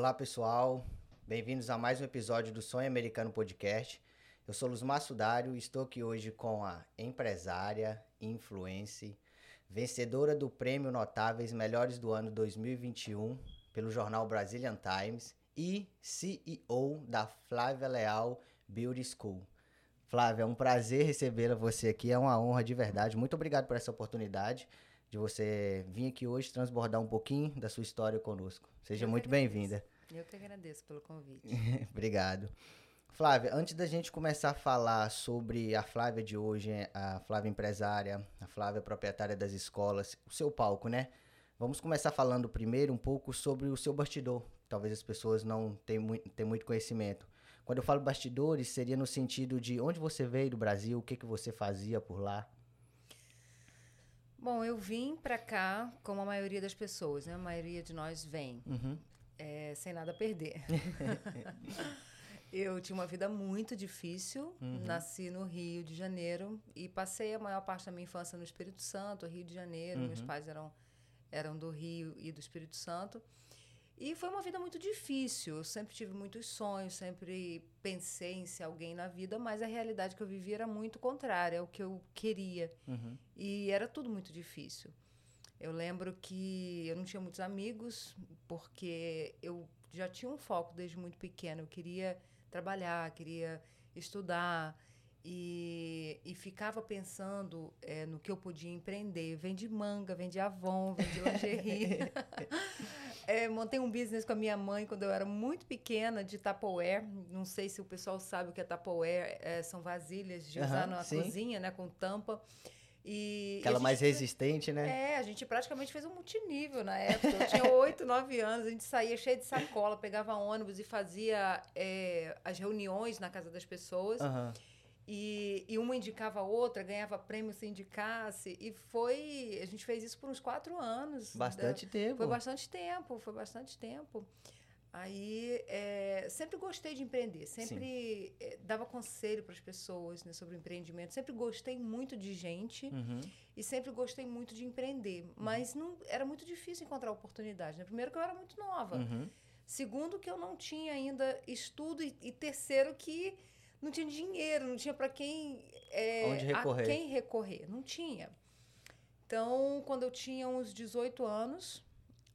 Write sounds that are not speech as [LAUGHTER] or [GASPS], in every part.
Olá, pessoal. Bem-vindos a mais um episódio do Sonho Americano Podcast. Eu sou Luzmar Sudário e estou aqui hoje com a empresária, influencer, vencedora do Prêmio Notáveis Melhores do Ano 2021 pelo jornal Brazilian Times e CEO da Flávia Leal Beauty School. Flávia, é um prazer recebê-la você aqui, é uma honra de verdade. Muito obrigado por essa oportunidade de você vir aqui hoje transbordar um pouquinho da sua história conosco. Seja muito bem-vinda. Eu que agradeço pelo convite. [LAUGHS] Obrigado. Flávia, antes da gente começar a falar sobre a Flávia de hoje, a Flávia empresária, a Flávia proprietária das escolas, o seu palco, né? Vamos começar falando primeiro um pouco sobre o seu bastidor. Talvez as pessoas não tenham muito, tenham muito conhecimento. Quando eu falo bastidores, seria no sentido de onde você veio do Brasil, o que, que você fazia por lá? Bom, eu vim para cá como a maioria das pessoas, né? A maioria de nós vem Uhum. É, sem nada a perder. [LAUGHS] eu tinha uma vida muito difícil. Uhum. Nasci no Rio de Janeiro e passei a maior parte da minha infância no Espírito Santo, Rio de Janeiro. Meus Uhum. pais eram, eram do Rio e do Espírito Santo. E foi uma vida muito difícil. Eu sempre tive muitos sonhos, sempre pensei em ser alguém na vida, mas a realidade que eu vivia era muito contrária ao que eu queria. Uhum. E era tudo muito difícil. Eu lembro que eu não tinha muitos amigos, porque eu já tinha um foco desde muito pequeno. Eu queria trabalhar, queria estudar e, e ficava pensando eh, no que eu podia empreender. Vendi manga, vendi Avon, vendi [LAUGHS] lingerie. Eh, montei um business com a minha mãe quando eu era muito pequena, de Tupperware. Não sei se o pessoal sabe o que é Tupperware. eh, são vasilhas de usar Aham, na sim. cozinha, né, com tampa. E, Aquela gente mais resistente, né? é, a gente praticamente fez um multinível na época. Eu tinha oito, nove anos, a gente saía cheio de sacola, pegava ônibus e fazia é, as reuniões na casa das pessoas. Aham. E, e uma indicava a outra, ganhava prêmio se indicasse. E foi. A gente fez isso por uns quatro anos. Bastante tempo. Foi bastante tempo, foi bastante tempo. Aí, é, sempre gostei de empreender, sempre é, dava conselho para as pessoas né, sobre o empreendimento, sempre gostei muito de gente Uhum. e sempre gostei muito de empreender, mas não era muito difícil encontrar oportunidade. Né? Primeiro que eu era muito nova, Uhum. segundo que eu não tinha ainda estudo e, e terceiro que não tinha dinheiro, não tinha para quem é, Onde recorrer. a quem recorrer, não tinha. Então, quando eu tinha uns 18 anos,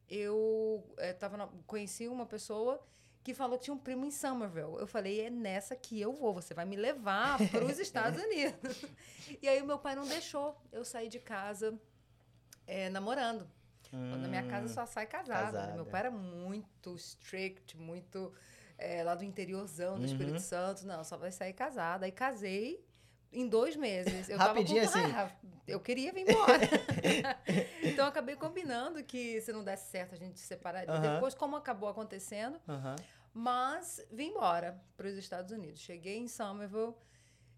eu eh, tava na- conheci uma pessoa que falou que tinha um primo em Somerville. Eu falei, é nessa que eu vou, você vai me levar para os [LAUGHS] Estados Unidos. [LAUGHS] e aí meu pai não deixou eu sair de casa eh, namorando. Quando Na minha casa Hum. só sai casada. né? casada. Meu pai era muito strict, muito eh, lá do interiorzão do Uhum. Espírito Santo. Não, só vai sair casada. Aí casei em dois meses. Eu Rapidinho tava com... assim? Eu queria vir embora. [LAUGHS] então acabei combinando que se não desse certo a gente se separaria Aham. depois, como acabou acontecendo. Aham. Mas vim embora para os Estados Unidos. Cheguei em Somerville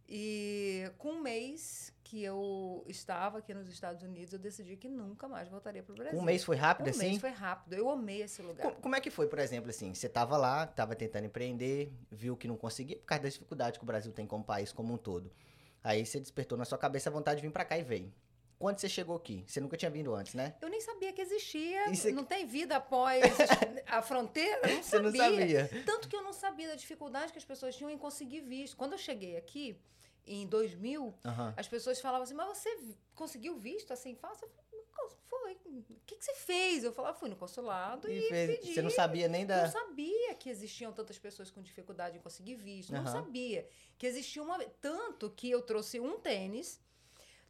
e com um mês que eu estava aqui nos Estados Unidos, eu decidi que nunca mais voltaria para o Brasil. Um mês foi rápido Um assim? mês foi rápido. Eu amei esse lugar. Co- Como é que foi, por exemplo, assim? Você tava lá, tava tentando empreender, viu que não conseguia por causa das dificuldades que o Brasil tem como país como um todo. Aí você despertou na sua cabeça a vontade de vir pra cá e veio. Quando você chegou aqui? Você nunca tinha vindo antes, né? Eu nem sabia que existia. Não tem vida após [LAUGHS] a fronteira? Eu Não Você não sabia. sabia. Tanto que eu não sabia da dificuldade que as pessoas tinham em conseguir visto. Quando eu cheguei aqui, em 2000, Aham. as pessoas falavam assim, mas você conseguiu visto assim fácil? Eu falei, "Não, Foi. O que, que você fez? Eu falava, fui no consulado e, E fez- pedi. você não sabia nem Não da. sabia que existiam tantas pessoas com dificuldade em conseguir visto. Não Aham. sabia que existia uma. Tanto que eu trouxe um tênis,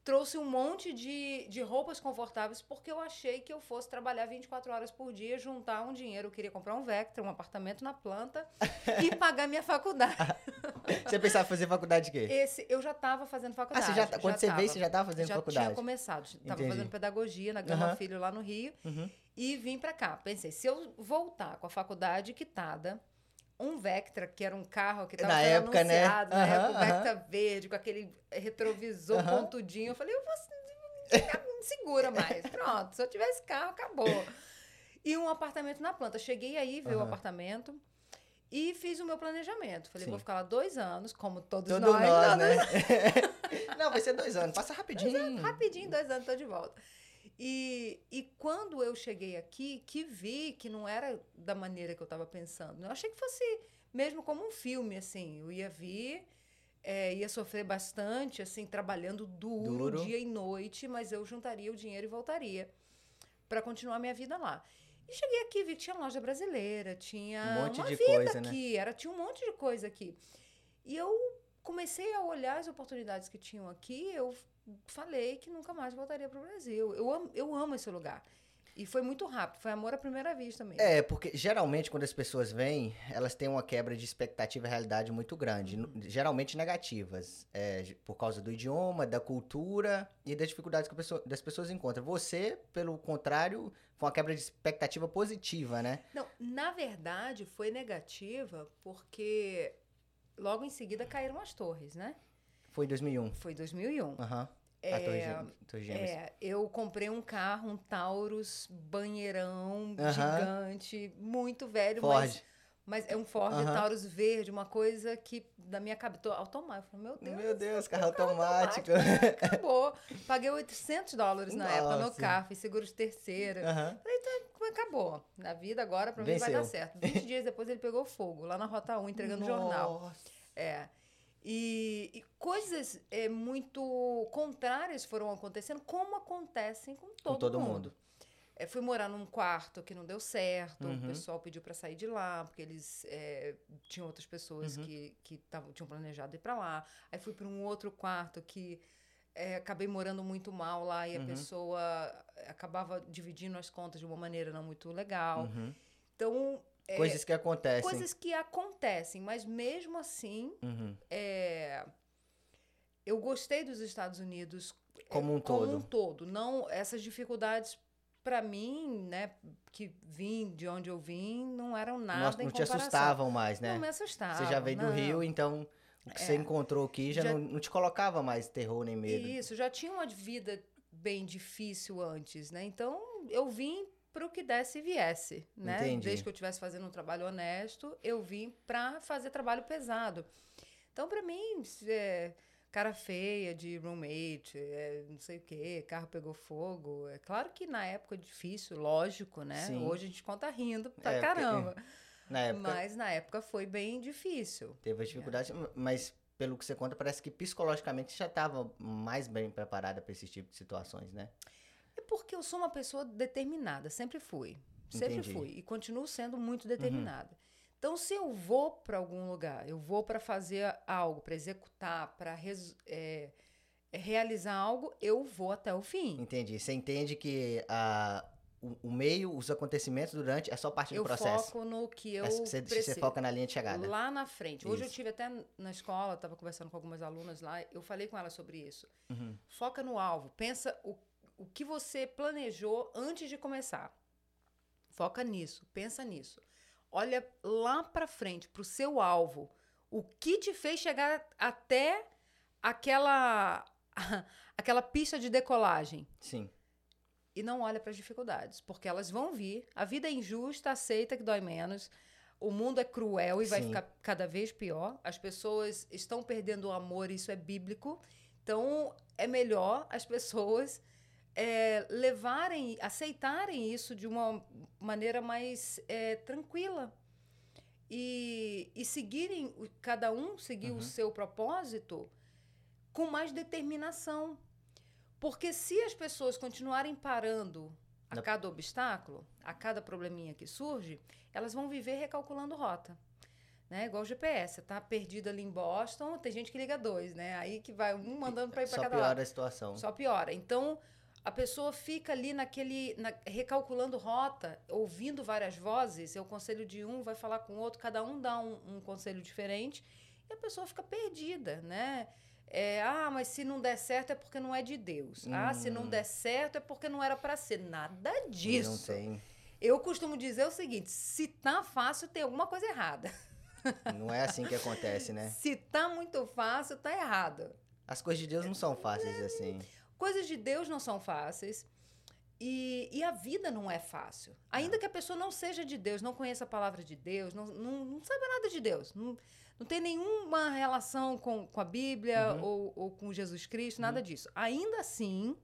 trouxe um monte de, de roupas confortáveis, porque eu achei que eu fosse trabalhar 24 horas por dia, juntar um dinheiro. Eu queria comprar um Vectra, um apartamento na planta [LAUGHS] e pagar minha faculdade. [LAUGHS] Você pensava em fazer faculdade de quê? Esse, eu já estava fazendo Ah, faculdade. você já, quando você tava. veio, você já tava fazendo já faculdade. tinha começado. Estava fazendo pedagogia na Gama Aham. Filho, lá no Rio. Uhum. E vim pra cá. Pensei, se eu voltar com a faculdade quitada, um Vectra, que era um carro que estava Na sendo época, né? anunciado, na Aham, época, o aham. Vectra verde, com aquele retrovisor Aham. pontudinho. Eu falei, eu vou... Não segura mais. [LAUGHS] Pronto, se eu tivesse carro, acabou. E um apartamento na planta. Cheguei aí, ver o Aham. apartamento. E fiz o meu planejamento. Falei, Sim. vou ficar lá dois anos, como todos Todos nós. nós, né? [LAUGHS] não, vai ser dois anos. Passa rapidinho. Rapidinho, dois anos, tô de volta. E, e quando eu cheguei aqui, que vi que não era da maneira que eu estava pensando. Eu achei que fosse mesmo como um filme, assim. Eu ia vir, é, ia sofrer bastante, assim, trabalhando duro, Duro. dia e noite, mas eu juntaria o dinheiro e voltaria para continuar minha vida lá. E cheguei aqui, vi que tinha loja brasileira, tinha Um monte uma de vida coisa, né? aqui, era, tinha um monte de coisa aqui. E eu comecei a olhar as oportunidades que tinham aqui, eu falei que nunca mais voltaria para o Brasil. Eu amo, eu amo esse lugar. E foi muito rápido, foi amor à primeira vista mesmo. É, porque geralmente quando as pessoas vêm, elas têm uma quebra de expectativa e realidade muito grande, Uhum. geralmente negativas, é, por causa do idioma, da cultura e das dificuldades que a pessoa- das pessoas encontram. Você, pelo contrário, foi uma quebra de expectativa positiva, né? Não, na verdade, foi negativa porque logo em seguida caíram as torres, né? Foi em 2001. Foi 2001. Aham. É, Torre Gê- Torre Gêmeas. É, eu comprei um carro, um Taurus banheirão Aham. gigante, muito velho, mas, Ford. mas é um Ford. Taurus verde, uma coisa que da minha cabeça automático. Eu falei, Meu Deus, Meu Deus, carro automático. acabou. Paguei 800 dólares na época no Nossa. carro, fiz seguro de terceira. Aham. Acabou. Na vida agora, pra mim, vai dar Venceu. certo. 20 dias depois ele pegou fogo, lá na Rota 1, entregando jornal. Nossa. É. E, e coisas é, muito contrárias foram acontecendo, como acontecem com todo, Com todo mundo. mundo. É, fui morar num quarto que não deu certo, Uhum. o pessoal pediu para sair de lá, porque eles é, tinham outras pessoas Uhum. que, que tavam, tinham planejado ir para lá. Aí fui para um outro quarto que é, acabei morando muito mal lá e a Uhum. pessoa acabava dividindo as contas de uma maneira não muito legal. Uhum. Então, Coisas que acontecem. coisas que acontecem, mas mesmo assim, Uhum. é, eu gostei dos Estados Unidos é, Como um como todo. um todo. Não essas dificuldades para mim, né, que vim de onde eu vim, não eram nada Nossa, não te assustavam mais, né? Não me assustavam. Você já veio do não. Rio, então o que você É. encontrou aqui já, Já- Não, não te colocava mais terror nem medo. Isso, já tinha uma vida bem difícil antes, né? Então eu vim para o que desse e viesse, né? Entendi. Desde que eu estivesse fazendo um trabalho honesto, eu vim para fazer trabalho pesado. Então, para mim, é, cara feia de roommate, é, não sei o quê, carro pegou fogo. É claro que na época é difícil, lógico, né? Sim. Hoje a gente conta rindo pra É, porque- caramba. [LAUGHS] Na época Mas na época foi bem difícil. teve as dificuldades, mas pelo que você conta, parece que psicologicamente já estava mais bem preparada para esse tipo de situações, né? É porque eu sou uma pessoa determinada, sempre fui. Sempre Entendi. Uhum. fui. E continuo sendo muito determinada. Então, se eu vou para algum lugar, eu vou para fazer algo, para executar, para realizar algo, eu vou até o fim. Entendi. Você entende que a, o, o meio, os acontecimentos durante é só parte do Eu processo. foco no que eu É, você, você preciso. foca na linha de chegada. Lá na frente. Hoje eu Isso. tive até na escola, estava conversando com algumas alunas lá, eu falei com elas sobre isso. Uhum. Foca no alvo. Pensa o, o que você planejou antes de começar. Foca nisso, pensa nisso. Olha lá para frente, para o seu alvo. O que te fez chegar até aquela [LAUGHS] aquela pista de decolagem? Sim. E não olha para as dificuldades, porque elas vão vir. A vida é injusta, aceita que dói menos. O mundo é cruel e vai Sim. ficar cada vez pior. As pessoas estão perdendo o amor, isso é bíblico. Então, é melhor as pessoas é, levarem, aceitarem isso de uma maneira mais é, tranquila. E, e seguirem, cada um seguir Uhum. o seu propósito com mais determinação. Porque se as pessoas continuarem parando a Na- cada obstáculo, a cada probleminha que surge, elas vão viver recalculando rota. Né? Igual o GPS, você tá perdido ali em Boston, tem gente que liga dois, né? Aí que vai um mandando para ir para Só cada piora lado. a situação. Só piora. Então, a pessoa fica ali naquele. na- recalculando rota, ouvindo várias vozes. O conselho de um vai falar com o outro, cada um dá um, um conselho diferente, e a pessoa fica perdida, né? É, ah, mas se não der certo é porque não é de Deus. Ah, se não Hum. der certo é porque não era para ser. Nada Não disso. tem. Eu costumo dizer o seguinte: se tá fácil, tem alguma coisa errada. Não é assim que acontece, né? [LAUGHS] Se tá muito fácil, tá errado. As coisas de Deus não são fáceis assim. Coisas de Deus não são fáceis. E, e a vida não é fácil. Ainda que a pessoa não seja de Deus, não conheça a palavra de Deus, não, não, não saiba nada de Deus, não, não tem nenhuma relação com, com a Bíblia Uhum. ou, ou com Jesus Cristo, nada disso. Ainda assim,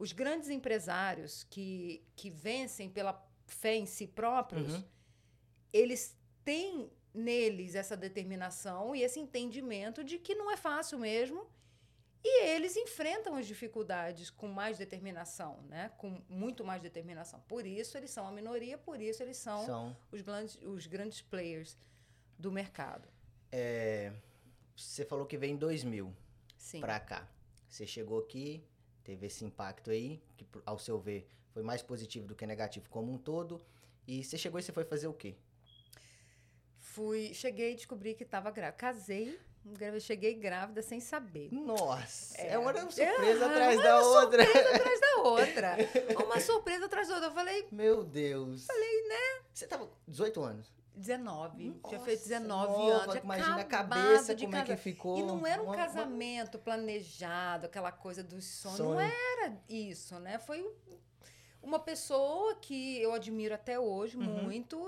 Os grandes empresários que, que vencem pela fé em si próprios, Uhum. eles têm neles essa determinação e esse entendimento de que não é fácil mesmo. E eles enfrentam as dificuldades com mais determinação, né? Com muito mais determinação. Por isso eles são a minoria, por isso eles são, São. Os, grandes, os grandes players do mercado. É, você falou que veio em 2000 Sim. pra cá. Você chegou aqui, teve esse impacto aí, que ao seu ver foi mais positivo do que negativo como um todo. E você chegou e você foi fazer o quê? Fui, cheguei e descobri que estava grávida. Casei, cheguei grávida sem saber. Nossa, é, É. uma surpresa É, atrás uma da outra. Surpresa atrás da outra. [LAUGHS] Uma surpresa atrás da outra. Eu falei, Meu Deus. Falei, né? Você tava com 18 anos. 19. tinha Nossa, feito 19 nova, anos. Imagina a cabeça, de como é que ficou. E não era um Uma- uma- casamento planejado, aquela coisa dos sonhos. Sonho. Não era isso, né? Foi um- uma pessoa que eu admiro até hoje Uhum. muito,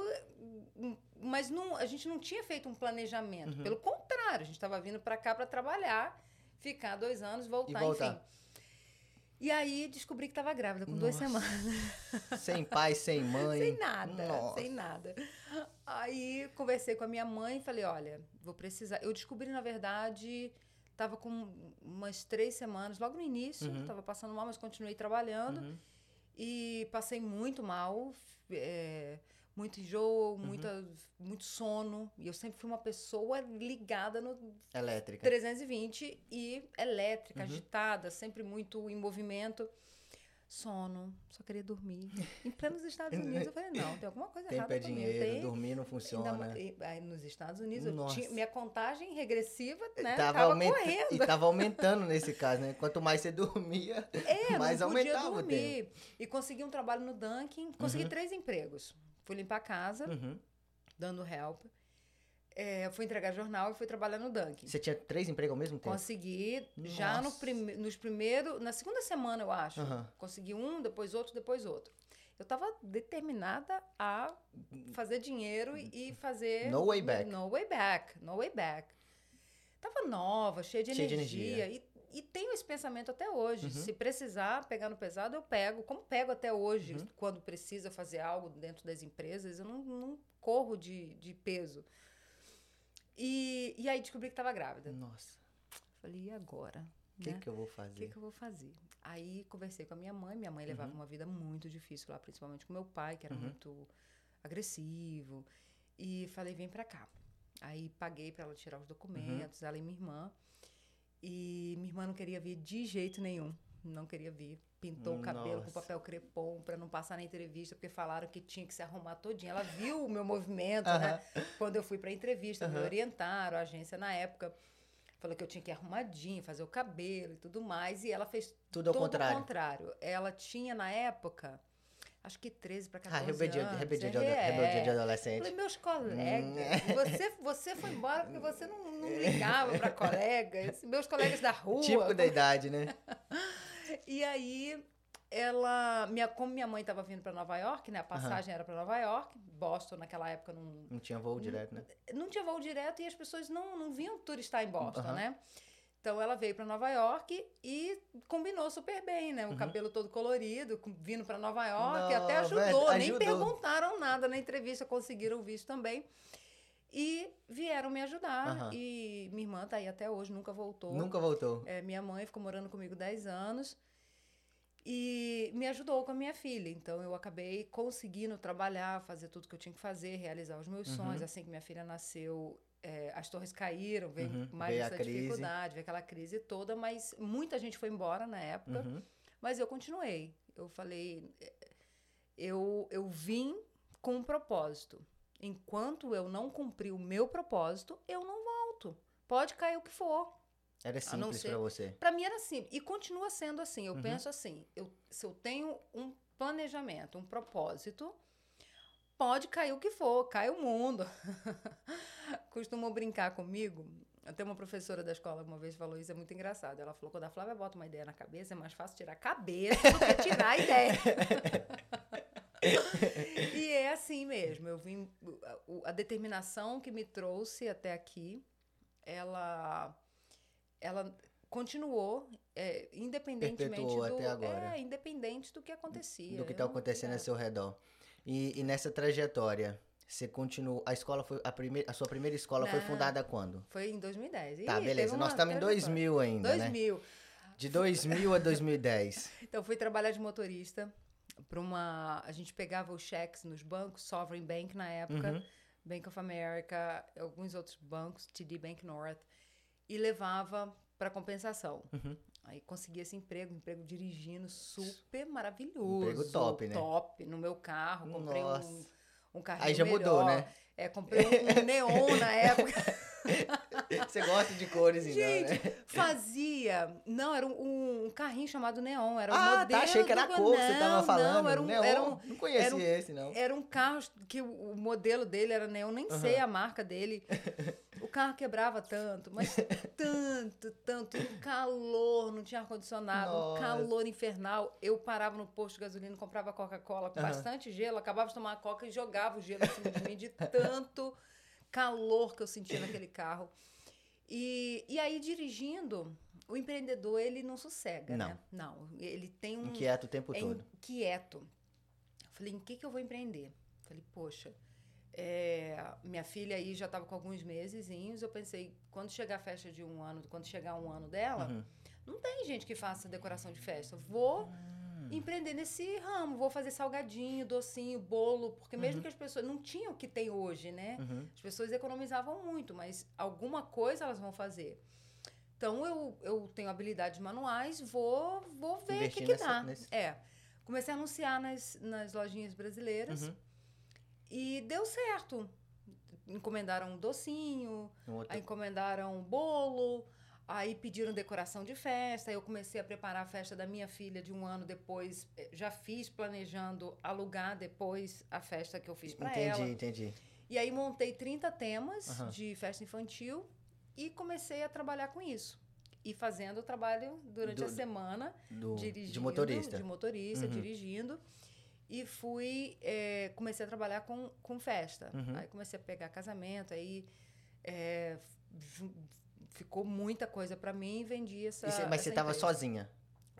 mas não, a gente não tinha feito um planejamento. Uhum. Pelo contrário, a gente estava vindo para cá para trabalhar, ficar dois anos, voltar, E voltar. enfim. E aí descobri que estava grávida com duas Nossa. semanas. Sem pai, sem mãe. Sem nada, Nossa. sem nada. Aí conversei com a minha mãe e falei, olha, vou precisar. Eu descobri, na verdade, estava com umas três semanas, logo no início, Uhum. estava passando mal, mas continuei trabalhando. Uhum. E passei muito mal, é, muito enjoo, Uhum. muita, muito sono. E eu sempre fui uma pessoa ligada no Elétrica. 320 e elétrica, Uhum. agitada, sempre muito em movimento. Sono, só queria dormir. Em plenos Estados Unidos, [LAUGHS] eu falei, não, tem alguma coisa Tem errada comigo. dinheiro, Tem, dormir não funciona. aí nos Estados Unidos, tinha, minha contagem regressiva, né? tava Tava, aumenta- correndo. E tava aumentando nesse caso, né? Quanto mais você dormia, É, [LAUGHS] mais aumentava o tempo. dormir. E consegui um trabalho no Dunkin', consegui Uhum. três empregos. Fui limpar a casa, Uhum. dando help. É, fui entregar jornal e fui trabalhar no Dunkin'. Você tinha três empregos ao mesmo tempo? Consegui já no Nossa. prime nos primeiros, na segunda semana, eu acho. Aham. Consegui um, depois outro, depois outro. Eu estava determinada a fazer dinheiro e fazer. No way back. No way back. No way back. Tava nova, cheia de Cheia de energia. E, e tenho esse pensamento até hoje. Uhum. Se precisar pegar no pesado, eu pego. Como pego até hoje, Uhum. quando precisa fazer algo dentro das empresas, eu não, não corro de, de peso. E, e aí descobri que estava grávida. Nossa, Falei, e agora? o que, né? que eu vou O que, fazer? que eu vou fazer? Aí conversei com a minha mãe. Minha mãe levava Uhum. uma vida muito difícil lá, principalmente com meu pai, que era Uhum. muito agressivo. E falei, vem pra cá. Aí paguei pra ela tirar os documentos, ela e minha irmã. E minha irmã não queria vir de jeito nenhum. Não queria vir. Pintou o cabelo com Nossa. papel crepom pra não passar na entrevista, porque falaram que tinha que se arrumar todinha. Ela viu o meu movimento, né? Quando eu fui pra entrevista, me orientaram, a agência na época falou que eu tinha que ir arrumadinha, fazer o cabelo e tudo mais. E ela fez Tudo ao contrário. contrário. Ela tinha, na época, acho que 13 para Ah, 14 rebeldia, anos. rebeldia, de, É, rebeldia de Eu adolescente. Falei, meus colegas, Hum. você, você foi embora porque você não, não ligava para [LAUGHS] colegas, meus colegas da rua. Típico da idade, né? [LAUGHS] E aí, ela, minha, como minha mãe estava vindo para Nova York, né? A passagem era para Nova York, Boston naquela época não, Não tinha voo direto, né? não tinha voo direto e as pessoas não, não vinham turistar em Boston, né? Então ela veio para Nova York e combinou super bem, né? O Uhum. cabelo todo colorido, vindo para Nova York, Não, até ajudou, velho, nem ajudou. perguntaram nada na entrevista, conseguiram o visto também. E vieram me ajudar. Aham. E minha irmã tá aí até hoje, nunca voltou. Nunca voltou. É, minha mãe ficou morando comigo 10 anos e me ajudou com a minha filha. Então eu acabei conseguindo trabalhar, fazer tudo que eu tinha que fazer, realizar os meus Uhum. sonhos. Assim que minha filha nasceu, é, as torres caíram, veio Uhum, mais veio essa crise. dificuldade, veio aquela crise toda, mas muita gente foi embora na época, Uhum. mas eu continuei. Eu falei, eu, eu vim com um propósito. Enquanto eu não cumprir o meu propósito, eu não volto. Pode cair o que for. Era simples pra você. Pra mim era simples. E continua sendo assim. Eu Uhum. penso assim: eu, se eu tenho um planejamento, um propósito, pode cair o que for, cai o mundo. [LAUGHS] Costumam brincar comigo. Até uma professora da escola uma vez falou isso, é muito engraçado. Ela falou: quando a Flávia bota uma ideia na cabeça, é mais fácil tirar a cabeça do que tirar a ideia. [LAUGHS] e é assim mesmo. Eu vim. A determinação que me trouxe até aqui, ela. Ela continuou, é, independentemente Perpetuou do. até agora. É, independente do que acontecia. do que Eu está acontecendo é. ao seu redor. E, e nessa trajetória, você continuou. A escola foi. A, primeira, a sua primeira escola foi fundada quando? Foi em 2010. Tá, Ih, beleza. Nós estamos em trajetória. 2000 ainda, né? 2000. De 2000 a 2010. [LAUGHS] Então, fui trabalhar de motorista para uma. A gente pegava os cheques nos bancos, Sovereign Bank na época, Uhum. Bank of America, alguns outros bancos, TD Bank North, e levava para compensação. Uhum. Aí consegui esse emprego, emprego dirigindo, super maravilhoso. Emprego top, né? Top, no meu carro, comprei um, Nossa. um carrinho Aí já mudou, melhor. né? É, comprei um [LAUGHS] neon na época. [LAUGHS] Você gosta de cores, então, Gente, né? fazia. Não, era um, um carrinho chamado Neon. Era Ah, modelo tá. Achei que era do- cor que você tava Não, falando. Não, era um, Neon. era um, Não conhecia um- esse, não. era um carro que o o modelo dele era neon, nem sei a marca dele. [LAUGHS] O carro quebrava tanto, mas [LAUGHS] tanto, tanto. E calor, não tinha ar-condicionado, um calor infernal. Eu parava no posto de gasolina, comprava Coca-Cola com Aham. bastante gelo, acabava de tomar a Coca e jogava o gelo em cima de mim de tanto calor que eu sentia naquele carro. E, e aí, dirigindo, o empreendedor, ele não sossega, Não. né? Não, ele tem um Inquieto o tempo é todo. inquieto. Falei, em que, que eu vou empreender? Falei, poxa, é, minha filha aí já estava com alguns mesezinhos. Eu pensei, quando chegar a festa de um ano, quando chegar um ano dela, Uhum. não tem gente que faça decoração de festa. Vou Hum. empreender nesse ramo, vou fazer salgadinho, docinho, bolo, porque mesmo que as pessoas não tinham o que tem hoje, né? Uhum. As pessoas economizavam muito, mas alguma coisa elas vão fazer. Então eu, eu tenho habilidades manuais, vou, vou ver o que, que nessa- dá. nesse- É. Comecei a anunciar nas, nas lojinhas brasileiras Uhum. E deu certo. Encomendaram um docinho, Um aí encomendaram um bolo, aí pediram decoração de festa. Aí eu comecei a preparar a festa da minha filha de um ano depois. Eh, Já fiz planejando alugar depois a festa que eu fiz para Entendi, ela. entendi. E aí montei 30 temas Aham. de festa infantil e comecei a trabalhar com isso. E fazendo o trabalho durante Do- a semana, Do, dirigindo. de motorista. De motorista, Uhum. dirigindo. E fui, eh, comecei a trabalhar com, com festa. Uhum. Aí comecei a pegar casamento, aí ju- ficou muita coisa pra mim e vendi essa. Mas você essa tava empresa. sozinha?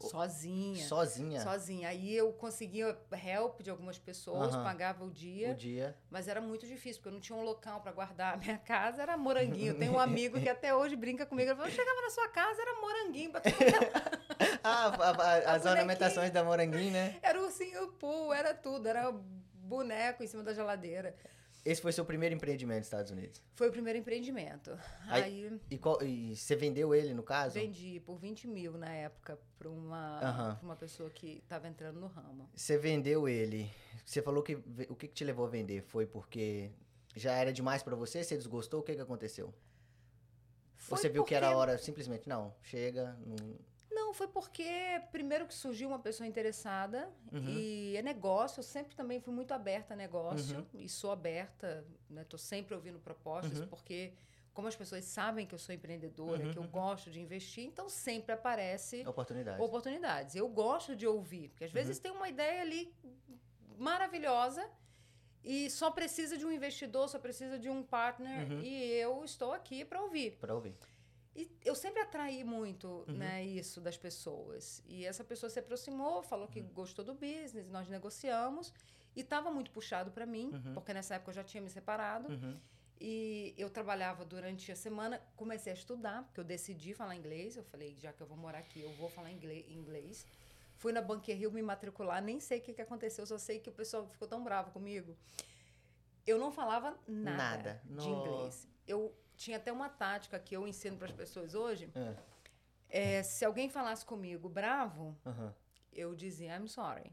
Sozinha. Sozinha? Sozinha. Aí eu conseguia help de algumas pessoas, Aham. pagava o dia. O dia. Mas era muito difícil, porque eu não tinha um local para guardar. A minha casa era moranguinho. Tem um amigo que até hoje brinca comigo. Ele falou, eu chegava na sua casa, era moranguinho. pra [LAUGHS] tudo quanto é lado." Ah, a- a- [LAUGHS] as ornamentações da Moranguinho, né? Era ursinho pool, era tudo. Era boneco em cima da geladeira. Esse foi seu primeiro empreendimento nos Estados Unidos. Foi o primeiro empreendimento. Aí- Aí, E, qual- e você vendeu ele, no caso? vendi por 20 mil na época para uma, pra uma pessoa que estava entrando no ramo. Você vendeu ele. Você falou que o que, que te levou a vender? Foi porque já era demais pra você? Você desgostou? O que, que aconteceu? Foi você viu que era a porque- hora, simplesmente, não, chega. Não... Não, foi porque primeiro que surgiu uma pessoa interessada Uhum. e é negócio. Eu sempre também fui muito aberta a negócio Uhum. e sou aberta, né? Tô sempre ouvindo propostas Uhum. porque como as pessoas sabem que eu sou empreendedora, Uhum, que eu uhum. gosto de investir, então sempre aparece Oportunidade. oportunidades. Eu gosto de ouvir, porque às Uhum. vezes tem uma ideia ali maravilhosa e só precisa de um investidor, só precisa de um partner Uhum. e eu estou aqui para ouvir. Pra ouvir. E eu sempre atraí muito Uhum. né, isso das pessoas. E essa pessoa se aproximou, falou Uhum. que gostou do business, nós negociamos. E estava muito puxado para mim, Uhum. porque nessa época eu já tinha me separado. Uhum. E eu trabalhava durante a semana, comecei a estudar, porque eu decidi falar inglês. Eu falei, já que eu vou morar aqui, eu vou falar inglês. Fui na Bunker Hill me matricular, nem sei o que, que aconteceu, só sei que o pessoal ficou tão bravo comigo. Eu não falava nada, Nada. de Nossa. inglês. Eu tinha até uma tática que eu ensino para as pessoas hoje. É. É, se alguém falasse comigo bravo, eu dizia I'm sorry.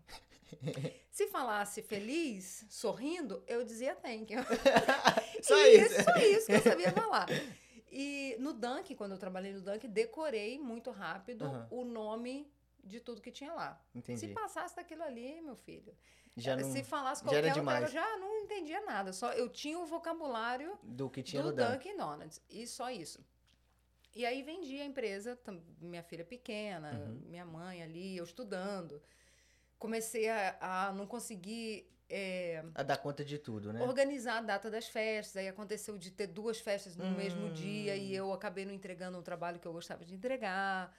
se falasse feliz, sorrindo, eu dizia thank you. [LAUGHS] Só E isso. Só isso que eu sabia falar. E no Dunk, quando eu trabalhei no Dunk, decorei muito rápido o nome de tudo que tinha lá. Se Entendi. passasse daquilo ali, meu filho. Já eh, não. se falasse já era qualquer outra, eu já não entendia nada. Só eu tinha o vocabulário Do que tinha do no Dunk. Dunkin' Donuts. E só isso. E aí vendi a empresa, minha filha pequena, Uhum. minha mãe ali, eu estudando. comecei a, a não conseguir é, A dar conta de tudo, né? organizar a data das festas. Aí aconteceu de ter duas festas no mesmo Hum. dia e eu acabei não entregando um trabalho que eu gostava de entregar.